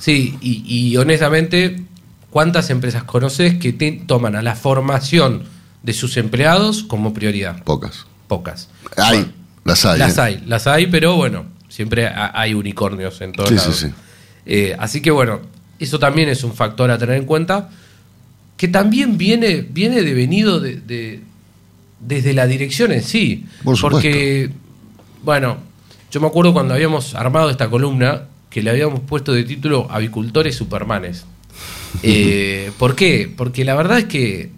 Sí, y, y honestamente, ¿cuántas empresas conoces que te toman a la formación de sus empleados como prioridad? Pocas. Pocas. Hay, las hay. Las ¿eh? hay, las hay, pero bueno, siempre ha- hay unicornios en todos Sí, lados. sí, sí. Eh, así que bueno, eso también es un factor a tener en cuenta, que también viene, viene devenido de, de- desde la dirección en sí. Por porque, bueno, yo me acuerdo cuando habíamos armado esta columna, que le habíamos puesto de título Avicultores Supermanes. Eh, ¿Por qué? Porque la verdad es que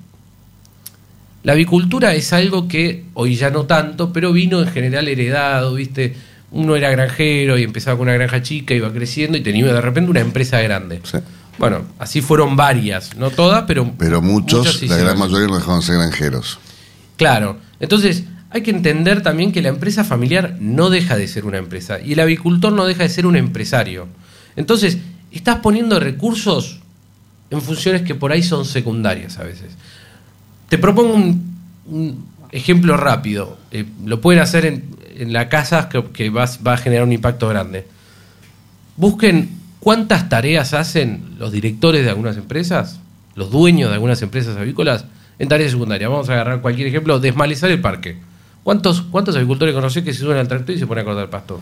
la avicultura es algo que hoy ya no tanto, pero vino en general heredado, ¿viste? Uno era granjero y empezaba con una granja chica, iba creciendo y tenía de repente una empresa grande. Bueno, así fueron varias, no todas, pero, Pero muchos, muchas sí la gran mayoría no dejaron de ser granjeros. Claro, entonces hay que entender también que la empresa familiar no deja de ser una empresa y el avicultor no deja de ser un empresario. Entonces, estás poniendo recursos en funciones que por ahí son secundarias a veces. Te propongo un, ejemplo rápido. Eh, lo pueden hacer en, la casa que, va a generar un impacto grande. Busquen cuántas tareas hacen los directores de algunas empresas, los dueños de algunas empresas avícolas, en tareas secundarias. Vamos a agarrar cualquier ejemplo, desmalezar el parque. ¿Cuántos, cuántos avicultores conocés que se suben al tractor y se ponen a cortar pasto?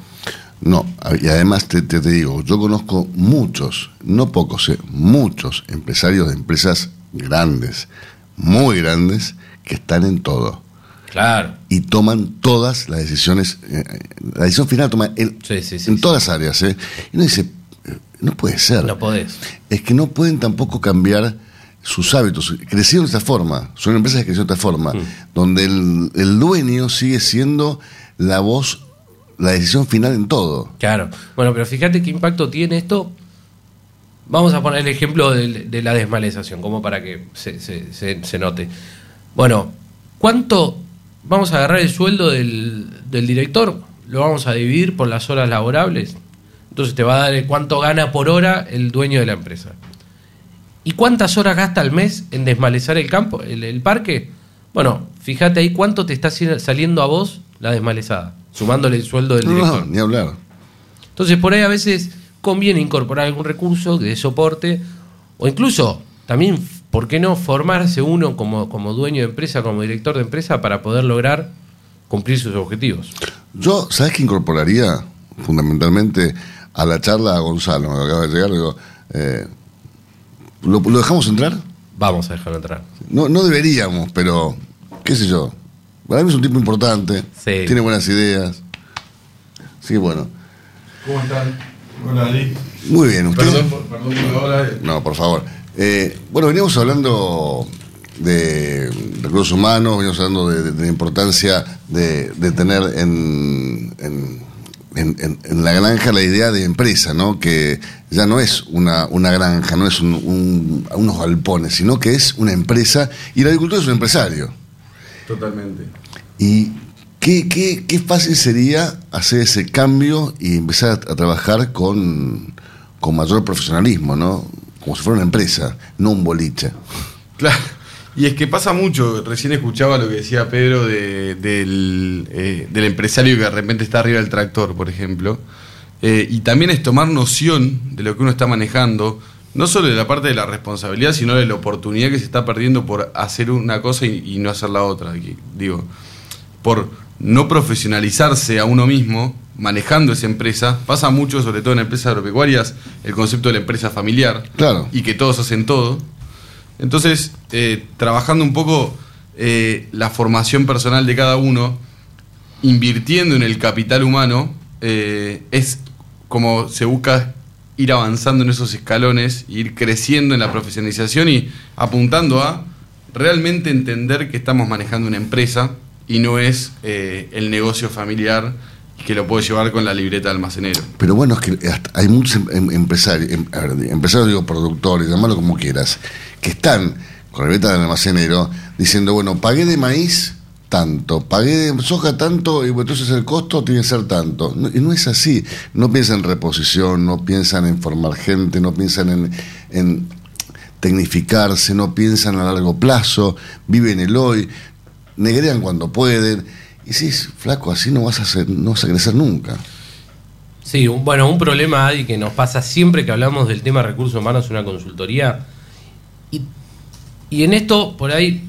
No, y además te digo, yo conozco muchos, no pocos, eh, muchos empresarios de empresas grandes, muy grandes, que están en todo. Claro. Y toman todas las decisiones, eh, la decisión final toma en, en todas las áreas. eh. Y uno dice, no puede ser. No podés. Es que no pueden tampoco cambiar sus hábitos. Crecieron de esta forma, son empresas que crecieron de esta forma, donde el, el dueño sigue siendo la voz, la decisión final en todo. Claro. Bueno, pero fíjate qué impacto tiene esto. Vamos a poner el ejemplo de, de la desmalezación, como para que se, se- se- se note. Bueno, ¿cuánto vamos a agarrar el sueldo del, del director? Lo vamos a dividir por las horas laborables. Entonces te va a dar el cuánto gana por hora el dueño de la empresa. ¿Y cuántas horas gasta al mes en desmalezar el campo, el, el parque? Bueno, fíjate ahí cuánto te está saliendo a vos la desmalezada, sumándole el sueldo del No, director. no, ni hablar. Entonces por ahí a veces conviene incorporar algún recurso de soporte o incluso también, ¿por qué no formarse uno como, como dueño de empresa, como director de empresa para poder lograr cumplir sus objetivos? Yo, ¿sabes qué incorporaría fundamentalmente a la charla a Gonzalo, acaba de llegar? Digo, eh, ¿lo, lo dejamos entrar? Vamos a dejarlo entrar. No, no deberíamos, pero qué sé yo. Para mí es un tipo importante, Sí. tiene buenas ideas. Sí, bueno. ¿Cómo están? Hola, Ari. Muy bien, ¿usted? Perdón por, perdón por la hora. No, por favor. Eh, bueno, veníamos hablando de recursos humanos, veníamos hablando de, de- de la importancia de, de tener en, en, en- en- en la granja la idea de empresa, ¿no? Que ya no es una, una granja, no es un- un- unos galpones, sino que es una empresa y el agricultor es un empresario. Totalmente. ¿Y qué, qué, qué fácil sería hacer ese cambio y empezar a, trabajar con, con mayor profesionalismo, ¿no? Como si fuera una empresa, no un boliche. Claro. Y es que pasa mucho, recién escuchaba lo que decía Pedro de- del, eh, del empresario que de repente está arriba del tractor, por ejemplo. Eh, y también es tomar noción de lo que uno está manejando, no solo de la parte de la responsabilidad, sino de la oportunidad que se está perdiendo por hacer una cosa y, y no hacer la otra. Digo, por no profesionalizarse a uno mismo manejando esa empresa, pasa mucho, sobre todo en empresas agropecuarias, el concepto de la empresa familiar Claro. y que todos hacen todo. Entonces, eh, trabajando un poco eh, la formación personal de cada uno, invirtiendo en el capital humano, eh, es como se busca ir avanzando en esos escalones, ir creciendo en la profesionalización y apuntando a realmente entender que estamos manejando una empresa y no es eh, el negocio familiar que lo puede llevar con la libreta de almacenero. Pero bueno, es que hay muchos em- em- empresarios, em- empresarios digo productores, llamarlo como quieras, que están con la letra del almacenero diciendo, bueno, pagué de maíz tanto, pagué de soja tanto, y entonces el costo tiene que ser tanto. Y no es así. No piensan en reposición, no piensan en formar gente, no piensan en, en tecnificarse, no piensan a largo plazo, viven el hoy, negrean cuando pueden. Y es flaco, así no vas a, hacer, no vas a crecer nunca. Sí, un- bueno, un problema, Adi, que nos pasa siempre que hablamos del tema recursos humanos en una consultoría. Y, y en esto, por ahí,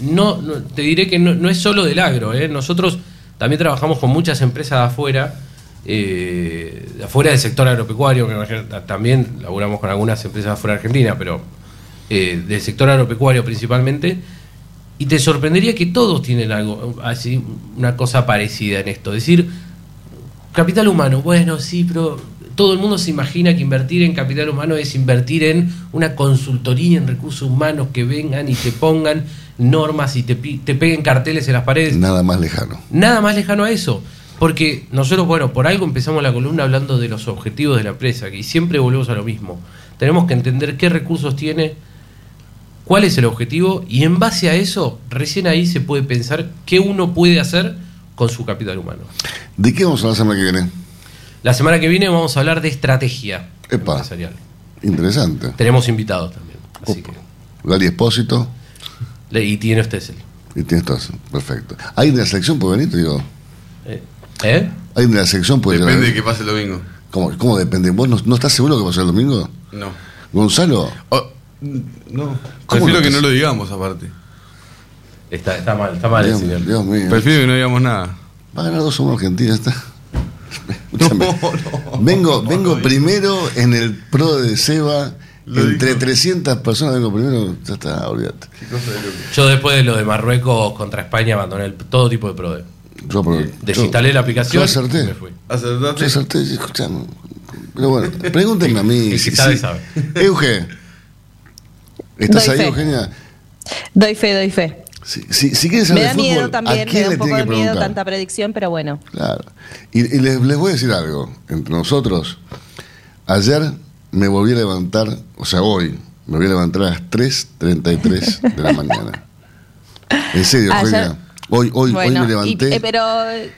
no, te diré que no, no es solo del agro. ¿eh? Nosotros también trabajamos con muchas empresas de afuera, eh, de afuera del sector agropecuario, que también laburamos con algunas empresas de afuera de Argentina, pero eh, del sector agropecuario principalmente. Y te sorprendería que todos tienen algo así, una cosa parecida en esto. Es decir, Capital humano, bueno, sí, pero todo el mundo se imagina que invertir en capital humano es invertir en una consultoría en recursos humanos que vengan y te pongan normas y te, te peguen carteles en las paredes. Nada más lejano. Nada más lejano a eso. Porque nosotros, bueno, por algo empezamos la columna hablando de los objetivos de la empresa, que siempre volvemos a lo mismo. Tenemos que entender qué recursos tiene, cuál es el objetivo, y en base a eso, recién ahí se puede pensar qué uno puede hacer con su capital humano. ¿De qué vamos a hablar la semana que viene? La semana que viene vamos a hablar de estrategia Epa, empresarial. interesante. Tenemos invitados también. Así que, Lali Espósito y tiene usted el. y tienes todo eso. Perfecto. ¿Alguien de la selección puede venir? Te digo. Eh, ¿Eh? ¿Alguien de la selección puede Depende de qué pase el domingo. ¿Cómo, cómo depende? ¿Vos no, no estás seguro que ser el domingo? No. ¿Gonzalo? Oh, no. ¿Cómo Prefiero no que no lo digamos aparte. Está, está mal, está mal el Dios, señor. Dios mío. Prefiero que no digamos nada. Va a ganar dos somos Argentina, está. Escúchame. vengo vengo primero en el pro de Seba. Lo entre dijo. 300 personas vengo primero. Ya está, olvídate. Yo después de lo de Marruecos contra España abandoné el- todo tipo de PRODE. Yo, pero- Desinstalé yo- la aplicación Yo acerté. y me fui. ¿Acertaste? Yo acerté, escuchame. Pero bueno, pregúntenme a mí. El que si- sabe, sabe. Euge. ¿Estás Doy ahí, fe. Eugenia? Doy fe, doy fe. Si, si, si quieres Me saber da de fútbol, miedo ¿a también, me da un poco de miedo tanta predicción, pero bueno. Claro. Y, y les, les voy a decir algo. Entre nosotros, ayer me volví a levantar, o sea, hoy, me voy a levantar a las 3.33 de la mañana. En serio, Eugenia. Hoy, hoy, bueno, hoy me y- levanté. eh, pero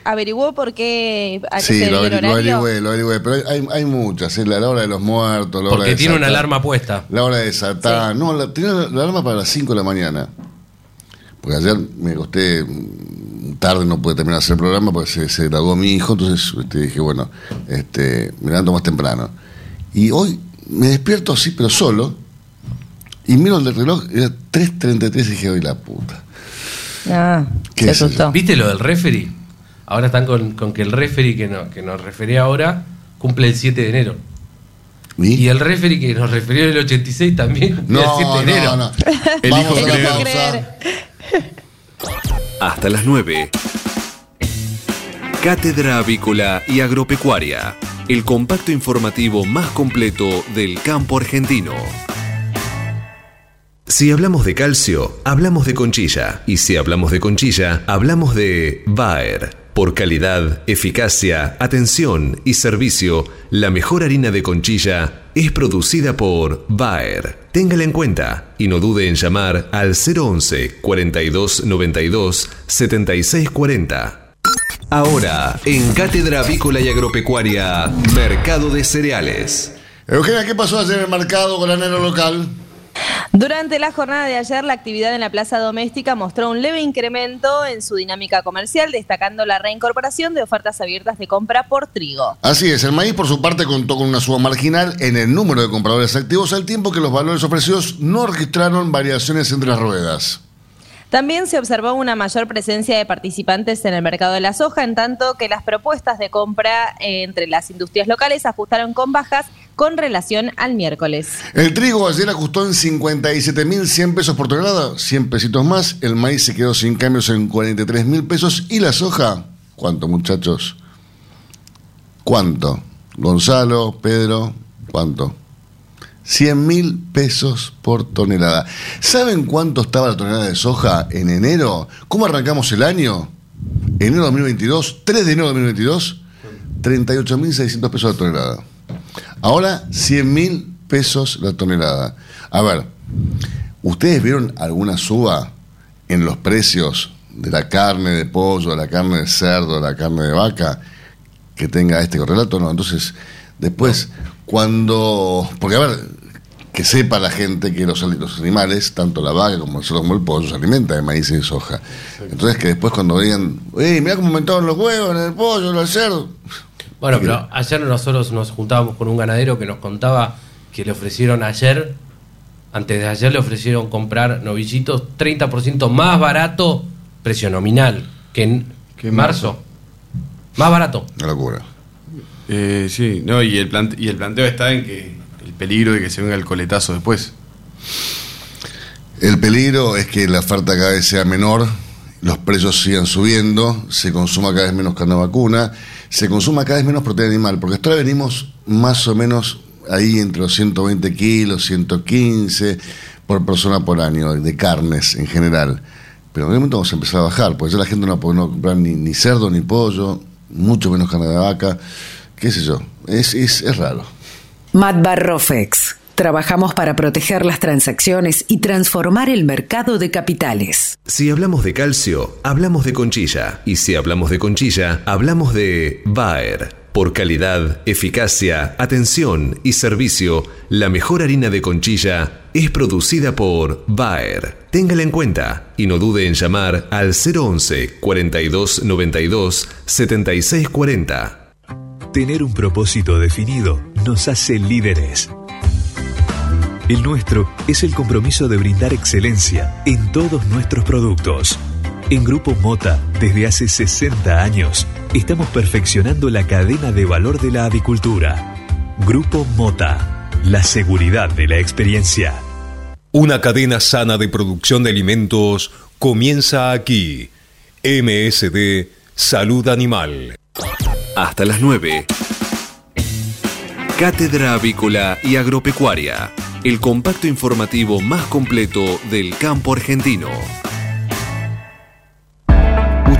averiguó por qué, a Sí, se lo, debe el averi- lo averigüé, lo averigüé, pero hay, hay, muchas, ¿eh? la, la hora de los muertos, la hora Porque de tiene una alarma puesta. La hora de Satán, no, la, tenía la, la alarma para las 5 de la mañana. Porque ayer me acosté mm, tarde, no pude terminar de hacer el programa porque se, se graduó mi hijo, entonces este, dije, bueno, este, me levanto más temprano. Y hoy me despierto así, pero solo, y miro el reloj, era 3.33 y dije, hoy la puta. Ah, ¿Qué se es eso? asustó. ¿Viste lo del referee? Ahora están con, con que el referee que, no, que nos refería ahora cumple el 7 de enero. ¿Y? Y el referee que nos refirió en el 86 también cumple No, el 7 de enero. no, no. Elijo Vamos a la creer. creer. Hasta las 9. Cátedra Avícola y Agropecuaria. El compacto informativo más completo del campo argentino. Si hablamos de calcio, hablamos de conchilla. Y si hablamos de conchilla, hablamos de Bayer. Por calidad, eficacia, atención y servicio, la mejor harina de conchilla es producida por Bayer. Téngala en cuenta y no dude en llamar al 011 42 92 76 40. Ahora, en Cátedra Avícola y Agropecuaria, Mercado de Cereales. Eugenia, ¿qué pasó ayer en el mercado con granero local? Durante la jornada de ayer, la actividad en la plaza doméstica mostró un leve incremento en su dinámica comercial, destacando la reincorporación de ofertas abiertas de compra por trigo. Así es, el maíz por su parte contó con una suba marginal en el número de compradores activos, al tiempo que los valores ofrecidos no registraron variaciones entre las ruedas. También se observó una mayor presencia de participantes en el mercado de la soja, en tanto que las propuestas de compra entre las industrias locales ajustaron con bajas con relación al miércoles. El trigo ayer ajustó en 57.100 pesos por tonelada, 100 pesitos más. El maíz se quedó sin cambios en 43.000 pesos. ¿Y la soja? ¿Cuánto, muchachos? ¿Cuánto? Gonzalo, Pedro, ¿cuánto? 100 mil pesos por tonelada. ¿Saben cuánto estaba la tonelada de soja en enero? ¿Cómo arrancamos el año? Enero 2022, 3 de enero de 2022, 38.600 pesos la tonelada. Ahora 100 mil pesos la tonelada. A ver, ¿ustedes vieron alguna suba en los precios de la carne de pollo, de la carne de cerdo, de la carne de vaca que tenga este correlato? No, entonces, después, cuando... Porque a ver, que sepa la gente que los, los animales, tanto la vaca como el cerdo como el pollo, se alimentan de maíz y de soja. Entonces que después cuando digan, ¡Ey, mira cómo aumentaron los huevos en el pollo, en el cerdo! Bueno, pero ayer nosotros nos juntábamos con un ganadero que nos contaba que le ofrecieron ayer, antes de ayer le ofrecieron comprar novillitos 30% más barato, precio nominal, que en marzo. Más barato. Una locura. Eh, sí, no, y el, plante- y el planteo está en que el peligro de que se venga el coletazo después. El peligro es que la oferta cada vez sea menor, los precios sigan subiendo, se consuma cada vez menos carne vacuna, se consuma cada vez menos proteína animal, porque hasta ahora venimos más o menos ahí entre los 120 kilos, 115 por persona por año de carnes en general. Pero en momento vamos a empezar a bajar, porque ya la gente no poder no comprar ni, ni cerdo ni pollo, mucho menos carne de vaca, qué sé yo, es, es, es raro. Matbarrofex. Trabajamos para proteger las transacciones y transformar el mercado de capitales. Si hablamos de calcio, hablamos de conchilla. Y si hablamos de conchilla, hablamos de Bayer. Por calidad, eficacia, atención y servicio, la mejor harina de conchilla es producida por Bayer. Téngala en cuenta y no dude en llamar al 011 42 92 76 40. Tener un propósito definido nos hace líderes. El nuestro es el compromiso de brindar excelencia en todos nuestros productos. En Grupo Mota, desde hace 60 años, estamos perfeccionando la cadena de valor de la avicultura. Grupo Mota, la seguridad de la experiencia. Una cadena sana de producción de alimentos comienza aquí. MSD Salud Animal. Hasta las 9. Cátedra Avícola y Agropecuaria. El compacto informativo más completo del campo argentino.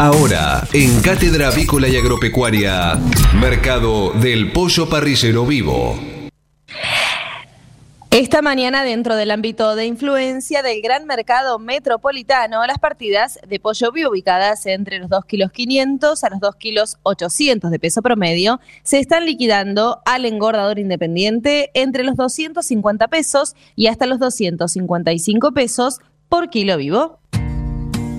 Ahora, en Cátedra Avícola y Agropecuaria, Mercado del Pollo Parrillero Vivo. Esta mañana, dentro del ámbito de influencia del gran mercado metropolitano, las partidas de pollo vivo ubicadas entre los 2 kilos 500 a los 2 kilos 800 de peso promedio se están liquidando al engordador independiente entre los 250 pesos y hasta los 255 pesos por kilo vivo.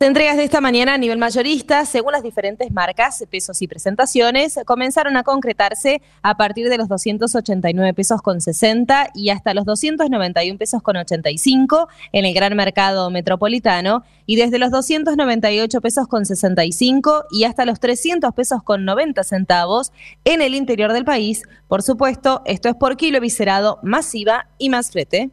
Las entregas de esta mañana a nivel mayorista, según las diferentes marcas, pesos y presentaciones, comenzaron a concretarse a partir de los 289 pesos con 60 y hasta los 291 pesos con 85 en el gran mercado metropolitano y desde los 298 pesos con 65 y hasta los 300 pesos con 90 centavos en el interior del país. Por supuesto, esto es por kilo viscerado, masiva y más flete.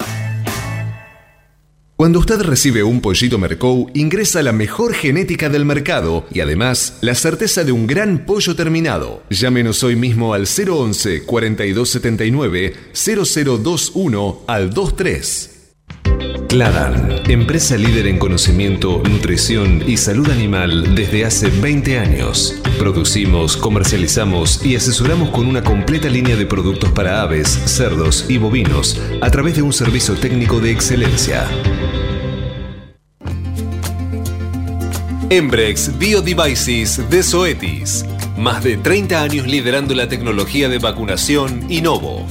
Cuando usted recibe un pollito Mercou, ingresa la mejor genética del mercado y además la certeza de un gran pollo terminado. Llámenos hoy mismo al 011 4279 0021 al 23. Cladan, empresa líder en conocimiento, nutrición y salud animal desde hace 20 años. Producimos, comercializamos y asesoramos con una completa línea de productos para aves, cerdos y bovinos a través de un servicio técnico de excelencia. Embrex Biodevices de Zoetis. Más de 30 años liderando la tecnología de vacunación Innovo.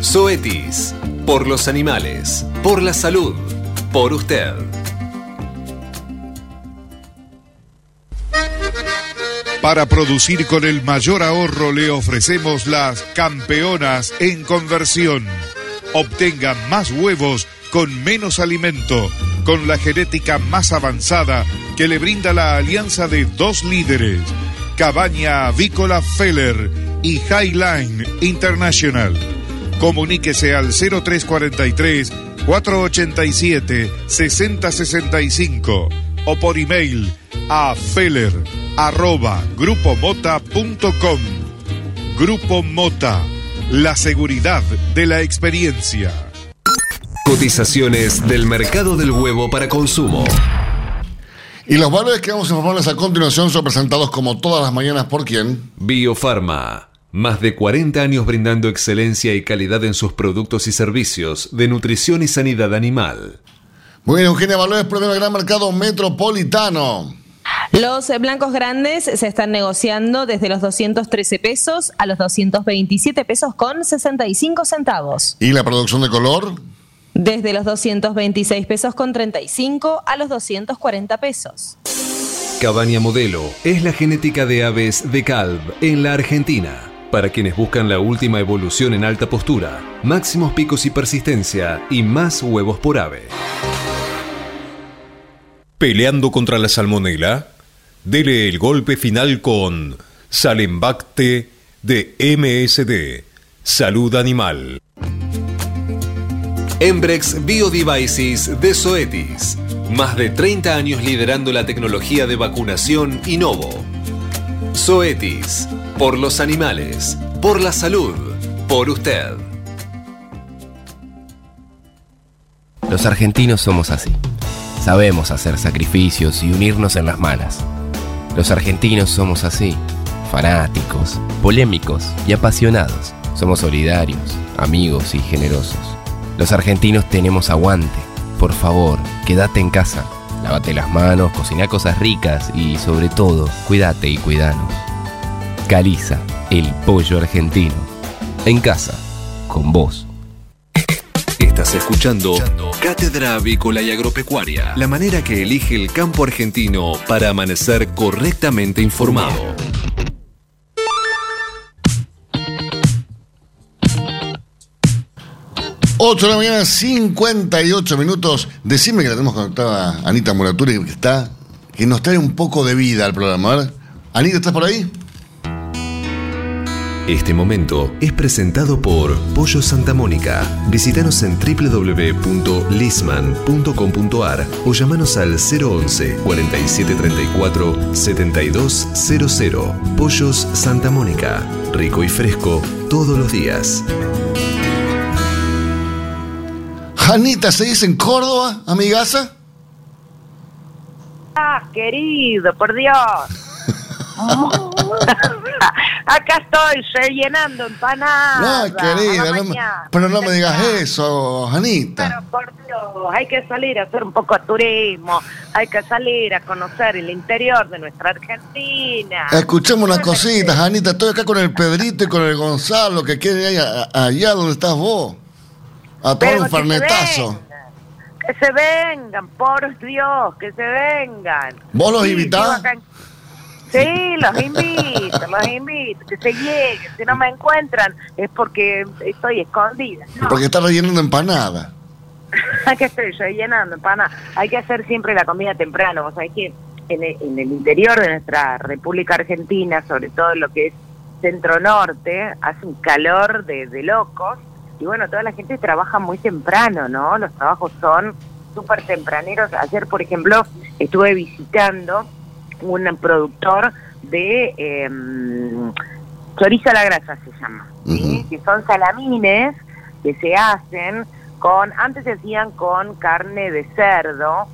Zoetis. Por los animales. Por la salud. Por usted. Para producir con el mayor ahorro le ofrecemos las campeonas en conversión. Obtenga más huevos con menos alimento, con la genética más avanzada que le brinda la alianza de dos líderes, Cabaña Avícola Feller y Highline International. Comuníquese al 0343 487 6065 o por email a feller arroba grupomota.com. Grupo Mota, la seguridad de la experiencia. Cotizaciones del mercado del huevo para consumo. Y los valores que vamos a informarles a continuación son presentados como todas las mañanas por quién. Biofarma. Más de 40 años brindando excelencia y calidad en sus productos y servicios de nutrición y sanidad animal. Muy bien, Eugenia Valores, premio del gran mercado metropolitano. Los eh, blancos grandes se están negociando desde los 213 pesos a los 227 pesos con 65 centavos. ¿Y la producción de color? Desde los 226 pesos con 35 a los 240 pesos. Cabaña Modelo es la genética de aves de Calv en la Argentina. Para quienes buscan la última evolución en alta postura, máximos picos y persistencia y más huevos por ave. Peleando contra la salmonela, dele el golpe final con Salembacte de MSD, Salud Animal. Embrex Biodevices de Zoetis. Más de 30 años liderando la tecnología de vacunación Innovo. Zoetis. Por los animales. Por la salud. Por usted. Los argentinos somos así. Sabemos hacer sacrificios y unirnos en las malas. Los argentinos somos así. Fanáticos, polémicos y apasionados. Somos solidarios, amigos y generosos. Los argentinos tenemos aguante. Por favor, quédate en casa. Lávate las manos, cocina cosas ricas y sobre todo, cuídate y cuidanos. Caliza, el pollo argentino. En casa, con vos. Estás escuchando Cátedra Avícola y Agropecuaria, la manera que elige el campo argentino para amanecer correctamente informado. Ocho de la mañana, 58 minutos. Decime que la tenemos conectada a Anita Muraturi, que está, que nos trae un poco de vida al programa. A ver, Anita, ¿estás por ahí? Este momento es presentado por Pollo Santa Mónica. Visítanos en www.lisman.com.ar o llamanos al 011 4734 7200. Pollos Santa Mónica. Rico y fresco todos los días. Janita, ¿seguís en Córdoba, amigaza? Ah, querido, por Dios. Acá estoy rellenando empanadas. No, querida, no me- pero no me digas eso, Janita. Pero por Dios, hay que salir a hacer un poco de turismo, hay que salir a conocer el interior de nuestra Argentina. Escuchemos una cosita, Janita. Estoy acá con el Pedrito y con el Gonzalo que quieren ir a- a- allá donde estás vos. A Pero un farnetazo. Que se vengan, por Dios, que se vengan. ¿Vos los Sí, invitás? yo acá en- Sí, los invito, los invito, que se lleguen. Si no me encuentran es porque estoy escondida. No, Porque está rellenando empanada. hay que estoy yo llenando, pana. Hay que hacer siempre la comida temprano. O sea, que en el, en el interior de nuestra República Argentina, sobre todo en lo que es centro-norte, hace un calor de, de locos. Y bueno, toda la gente trabaja muy temprano, ¿no? Los trabajos son súper tempraneros. Ayer, por ejemplo, estuve visitando un productor de eh, chorizo a la grasa, se llama, ¿sí? que son salamines que se hacen con, antes se hacían con carne de cerdo,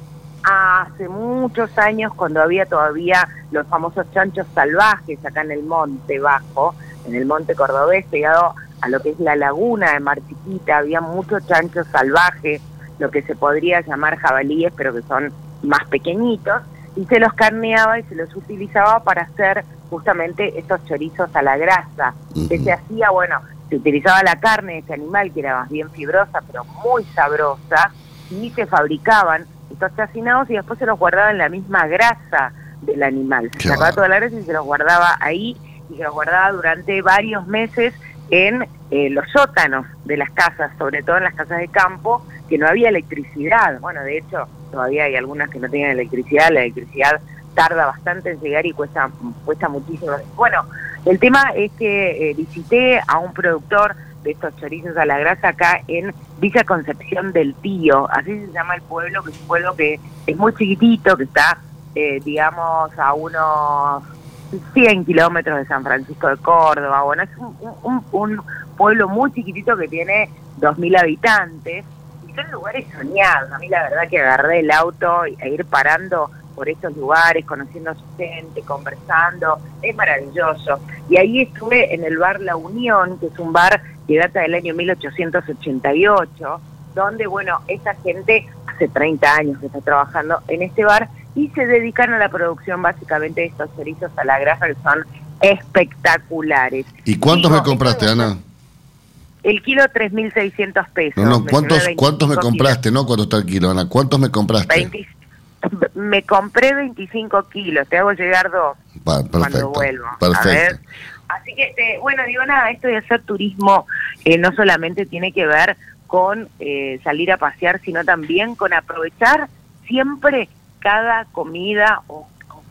hace muchos años cuando había todavía los famosos chanchos salvajes acá en el monte bajo, en el monte cordobés, pegado a lo que es la laguna de Mar Chiquita, había muchos chanchos salvajes, lo que se podría llamar jabalíes, pero que son más pequeñitos, y se los carneaba y se los utilizaba para hacer justamente estos chorizos a la grasa, que se hacía, bueno, se utilizaba la carne de ese animal, que era más bien fibrosa, pero muy sabrosa, y se fabricaban estos chacinados y después se los guardaba en la misma grasa del animal. Se sacaba toda la grasa y se los guardaba ahí y se los guardaba durante varios meses en eh, los sótanos de las casas, sobre todo en las casas de campo, que no había electricidad. Bueno, de hecho, todavía hay algunas que no tienen electricidad, la electricidad tarda bastante en llegar y cuesta, cuesta muchísimo. Bueno, el tema es que eh, visité a un productor de estos chorizos a la grasa acá en Villa Concepción del Tío, así se llama el pueblo, que es un pueblo que es muy chiquitito, que está, eh, digamos, a unos 100 kilómetros de San Francisco de Córdoba. Bueno, es un, un- un pueblo muy chiquitito que tiene 2.000 habitantes lugares soñados. A mí la verdad que agarré el auto e ir parando por estos lugares, conociendo a su gente, conversando, es maravilloso. Y ahí estuve en el bar La Unión, que es un bar que data del año 1888, donde, bueno, esta gente hace 30 años que está trabajando en este bar y se dedican a la producción básicamente de estos chorizos a la grasa que son espectaculares. ¿Y cuántos me compraste, Ana? El kilo 3.600 pesos. No, no, ¿cuántos, llevé ¿cuántos me 25 compraste? No, ¿cuánto está el kilo, Ana? ¿Cuántos me compraste? 20 me compré 25 kilos, te hago llegar dos Pa- cuando perfecto. vuelvo. A Perfecto. ver. Así que, este, bueno, digo nada, esto de hacer turismo eh, no solamente tiene que ver con eh, salir a pasear, sino también con aprovechar siempre cada comida o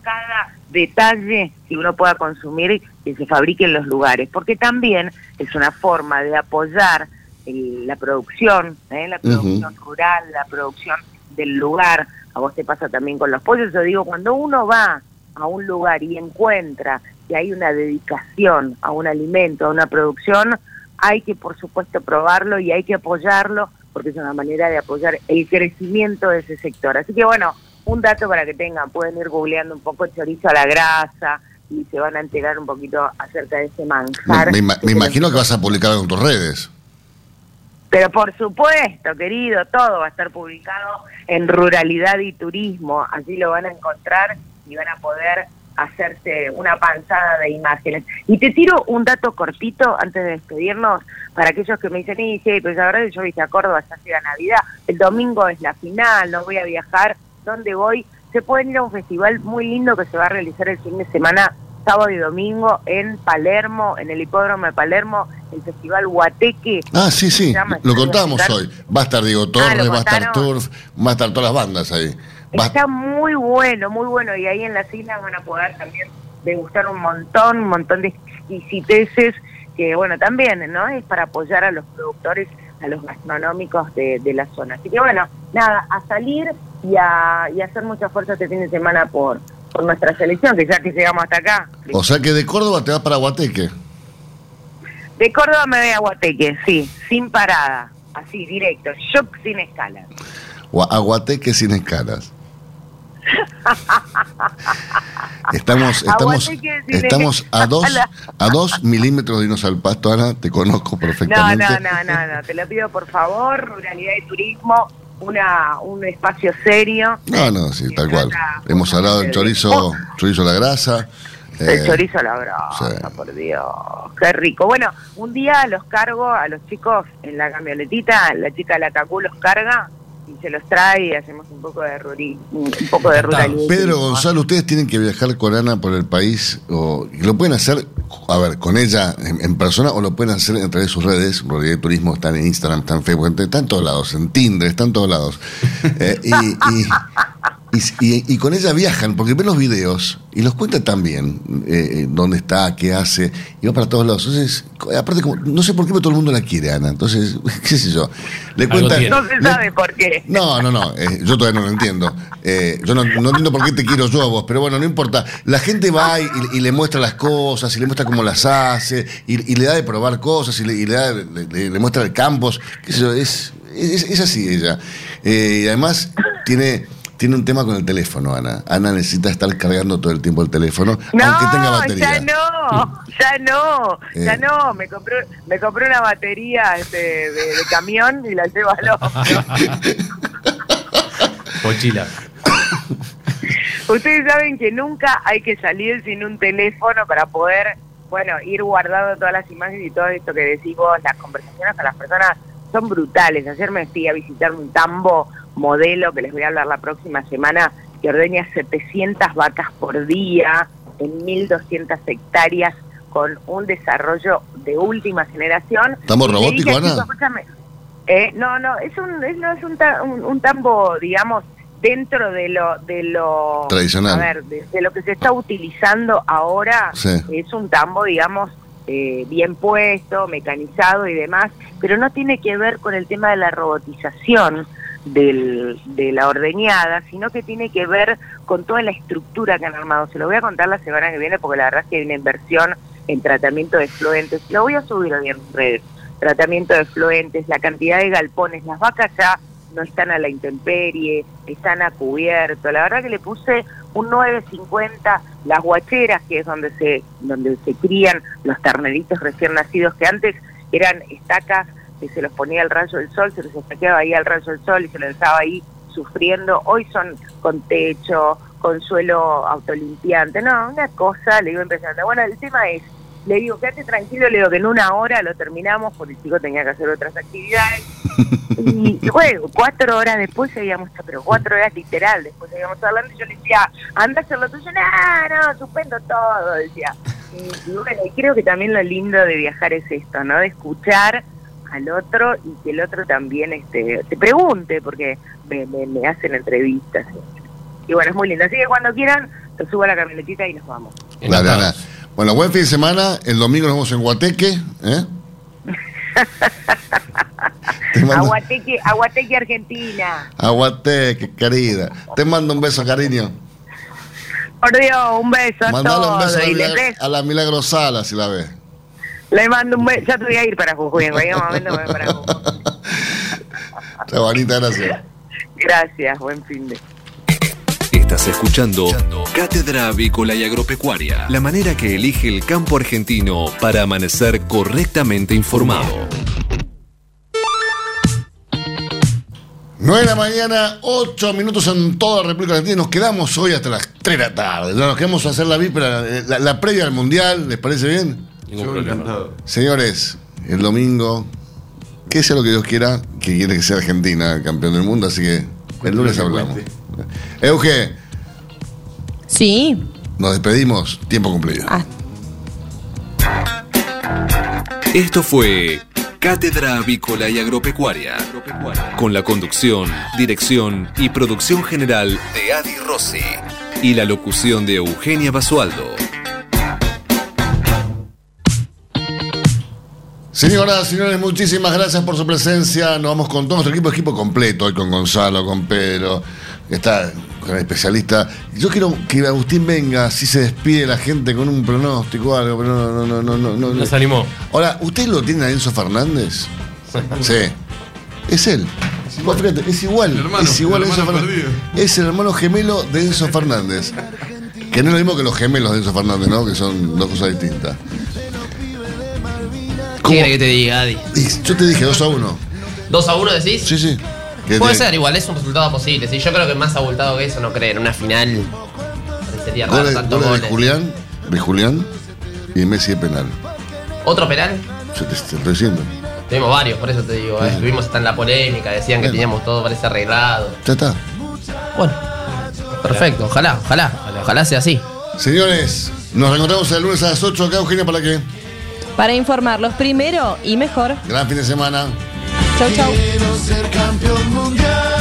cada detalle que uno pueda consumir que se fabrique en los lugares, porque también es una forma de apoyar eh, la producción, ¿eh? la producción rural, la producción del lugar. A vos te pasa también con los pollos. Yo digo, cuando uno va a un lugar y encuentra que hay una dedicación a un alimento, a una producción, hay que por supuesto probarlo y hay que apoyarlo porque es una manera de apoyar el crecimiento de ese sector. Así que bueno, un dato para que tengan, pueden ir googleando un poco chorizo a la grasa y se van a enterar un poquito acerca de ese manjar. me ima- me imagino que vas a publicar en tus redes. Pero por supuesto, querido, todo va a estar publicado en Ruralidad y Turismo. Allí lo van a encontrar y van a poder hacerse una panzada de imágenes. Y te tiro un dato cortito antes de despedirnos para aquellos que me dicen, y sí, pues ahora yo viste a Córdoba, ya llega Navidad, el domingo es la final, no voy a viajar, ¿dónde voy? Se pueden ir a un festival muy lindo que se va a realizar el fin de semana, sábado y domingo, en Palermo, en el hipódromo de Palermo, el festival Guateque. Ah, sí, sí, lo estar- hoy. Va a estar Diego Ah, Torres, lo va a estar. Turf, va a estar todas las bandas ahí. Va- Está muy bueno, muy bueno. Y ahí en las islas van a poder también degustar un montón, un montón de exquisiteces que bueno, también, ¿no? Es para apoyar a los productores, a los gastronómicos de, de la zona. Así que bueno, nada, a salir y a, y a hacer mucha fuerza este fin de semana por, por nuestra selección, que ya que llegamos hasta acá. O sea que de Córdoba te vas para Guateque. De Córdoba me voy a Guateque, sí, sin parada, así, directo, shock sin escala. O a Guateque sin escalas. Estamos, estamos, estamos a dos, escalas. a dos milímetros de irnos al pasto, Ana, te conozco No, perfectamente. no, no, no, no, te lo pido por favor, ruralidad y turismo, una, un espacio serio. No, no, sí, tal cual. Hemos hablado del chorizo, chorizo a la grasa. El eh, chorizo a la brasa, sí. por Dios, qué rico. Bueno, un día los cargo a los chicos en la camionetita, la chica de la Cacú los carga y se los trae y hacemos un poco de ruri- un poco de ruralidad. Pedro Gonzalo, ustedes tienen que viajar con Ana por el país, o lo pueden hacer, a ver, con ella en, en persona, o lo pueden hacer a través de sus redes, Ruralidad y Turismo, están en Instagram, están en Facebook, están en todos lados, en Tinder, están en todos lados. Eh, y, y- y- y- y con ella viajan, porque ven los videos y los cuenta también eh, dónde está, qué hace, y va para todos lados. Entonces, aparte, como, no sé por qué, pero todo el mundo la quiere, Ana. Entonces, qué sé yo. Le cuenta, No se sabe por qué. no, no, no, eh, yo todavía no lo entiendo. Eh, yo no, no entiendo por qué te quiero yo a vos, pero bueno, no importa. La gente va y, y le muestra las cosas, y le muestra cómo las hace, y, y le da de probar cosas, y le, y le da, le, le- le muestra el campos, qué sé yo, es, es, es así ella. Eh, y además tiene, tiene un tema con el teléfono, Ana. Ana necesita estar cargando todo el tiempo el teléfono, No, aunque tenga batería. ya no, ya no, ya Eh. no. Me compré, me compré una batería este, de, de camión y la llevo al. Mochila. Ustedes saben que nunca hay que salir sin un teléfono para poder, bueno, ir guardando todas las imágenes y todo esto que decís vos, las conversaciones con las personas son brutales. Ayer me fui a visitar un tambo modelo que les voy a hablar la próxima semana, que ordeña 700 vacas por día en 1.200 hectáreas con un desarrollo de última generación. ¿Tambo robótico, Ana? "Chico, escúchame, eh, no, no, es un, es, no, es un, ta- un- un tambo, digamos, dentro de lo, de lo Tradicional. A ver, de, de lo que se está utilizando ahora, Sí. es un tambo, digamos, eh, bien puesto, mecanizado y demás, pero no tiene que ver con el tema de la robotización del, de la ordeñada, sino que tiene que ver con toda la estructura que han armado. Se lo voy a contar la semana que viene porque la verdad es que hay una inversión en tratamiento de efluentes. Lo voy a subir hoy en redes. Tratamiento de efluentes, la cantidad de galpones. Las vacas ya no están a la intemperie, están a cubierto. La verdad que le puse un 9.50, las guacheras, que es donde se, donde se crían los terneritos recién nacidos, que antes eran estacas que se los ponía al rayo del sol, se los estaqueaba ahí al rayo del sol y se los dejaba ahí sufriendo. Hoy son con techo, con suelo autolimpiante. No, una cosa, le digo impresionante. Bueno, el tema es, le digo, quédate tranquilo, le digo que en una hora lo terminamos porque el chico tenía que hacer otras actividades. Y bueno, cuatro horas después seguíamos, pero cuatro horas literal, después seguíamos hablando y yo le decía, anda a hacer lo tuyo, no, no, suspendo todo, decía. Y, y bueno, y creo que también lo lindo de viajar es esto, ¿no? De escuchar al otro y que el otro también este, te pregunte, porque me, me, me hacen entrevistas. Y bueno, es muy lindo. Así que cuando quieran, lo subo a la camionetita y nos vamos. Dale, Ana. Bueno, buen fin de semana. El domingo nos vemos en Guateque. ¿eh? Mando- Aguateque, Aguateque, Argentina. A Guateque, querida. Te mando un beso, cariño. Por Dios, un beso a Mandale un todos. beso a la, y les Milagro, dejo- a la Milagro Sala, si la ves. Le mando un beso. Ya te voy a ir para Jujuy. En cualquier momento me voy para Jujuy. Está bonita, gracias. Gracias, buen fin de. Estás escuchando Cátedra Avícola y Agropecuaria, la manera que elige el campo argentino para amanecer correctamente informado. 9 de la mañana, 8 minutos en toda la República Argentina. Nos quedamos hoy hasta las 3 de la tarde. Nos quedamos a hacer la víspera, eh, la, la previa al Mundial. ¿Les parece bien? Yo encantado. Señores, el domingo, que sea lo que Dios quiera, que quiere que sea Argentina campeón del mundo, así que el lunes hablamos. Euge, Sí. nos despedimos, tiempo cumplido. Esto fue Cátedra Avícola y Agropecuaria, con la conducción, dirección y producción general de Adi Rossi y la locución de Eugenia Basualdo. Señoras, señores, muchísimas gracias por su presencia. Nos vamos con todo nuestro equipo, equipo completo, hoy con Gonzalo, con Pedro, que está con el especialista. Yo quiero que Agustín venga, si se despide la gente con un pronóstico o algo, pero no, no, no, no, no, no. Nos animó. Ahora, ¿usted lo tiene a Enzo Fernández? Sí. Es él. Vos fíjate, es igual. hermano, es igual a el Enzo hermano Fernández. perdido. Es el hermano gemelo de Enzo Fernández. Que no es lo mismo que los gemelos de Enzo Fernández, ¿no? Que son dos cosas distintas. ¿Qué quiere que te diga, Adi? Yo te dije 2 a 1. ¿2 a 1 decís? Sí, sí. Que Puede ser, igual, es un resultado posible. Sí, yo creo que más abultado que eso no creo. En una final sería raro Goles, tantos goles de. Julián, de Julián y Messi de penal. ¿Otro penal? Yo te, te estoy diciendo. Tuvimos varios, por eso te digo. eh. Estuvimos hasta en la polémica, decían que teníamos todo parece arreglado. Ya está. Bueno, perfecto, ojalá, ojalá, ojalá sea así. Señores, nos reencontramos el lunes a las 8 acá, Eugenia, ¿para qué? para informarlos primero y mejor. Gran fin de semana. Chau, chau. Quiero ser campeón mundial.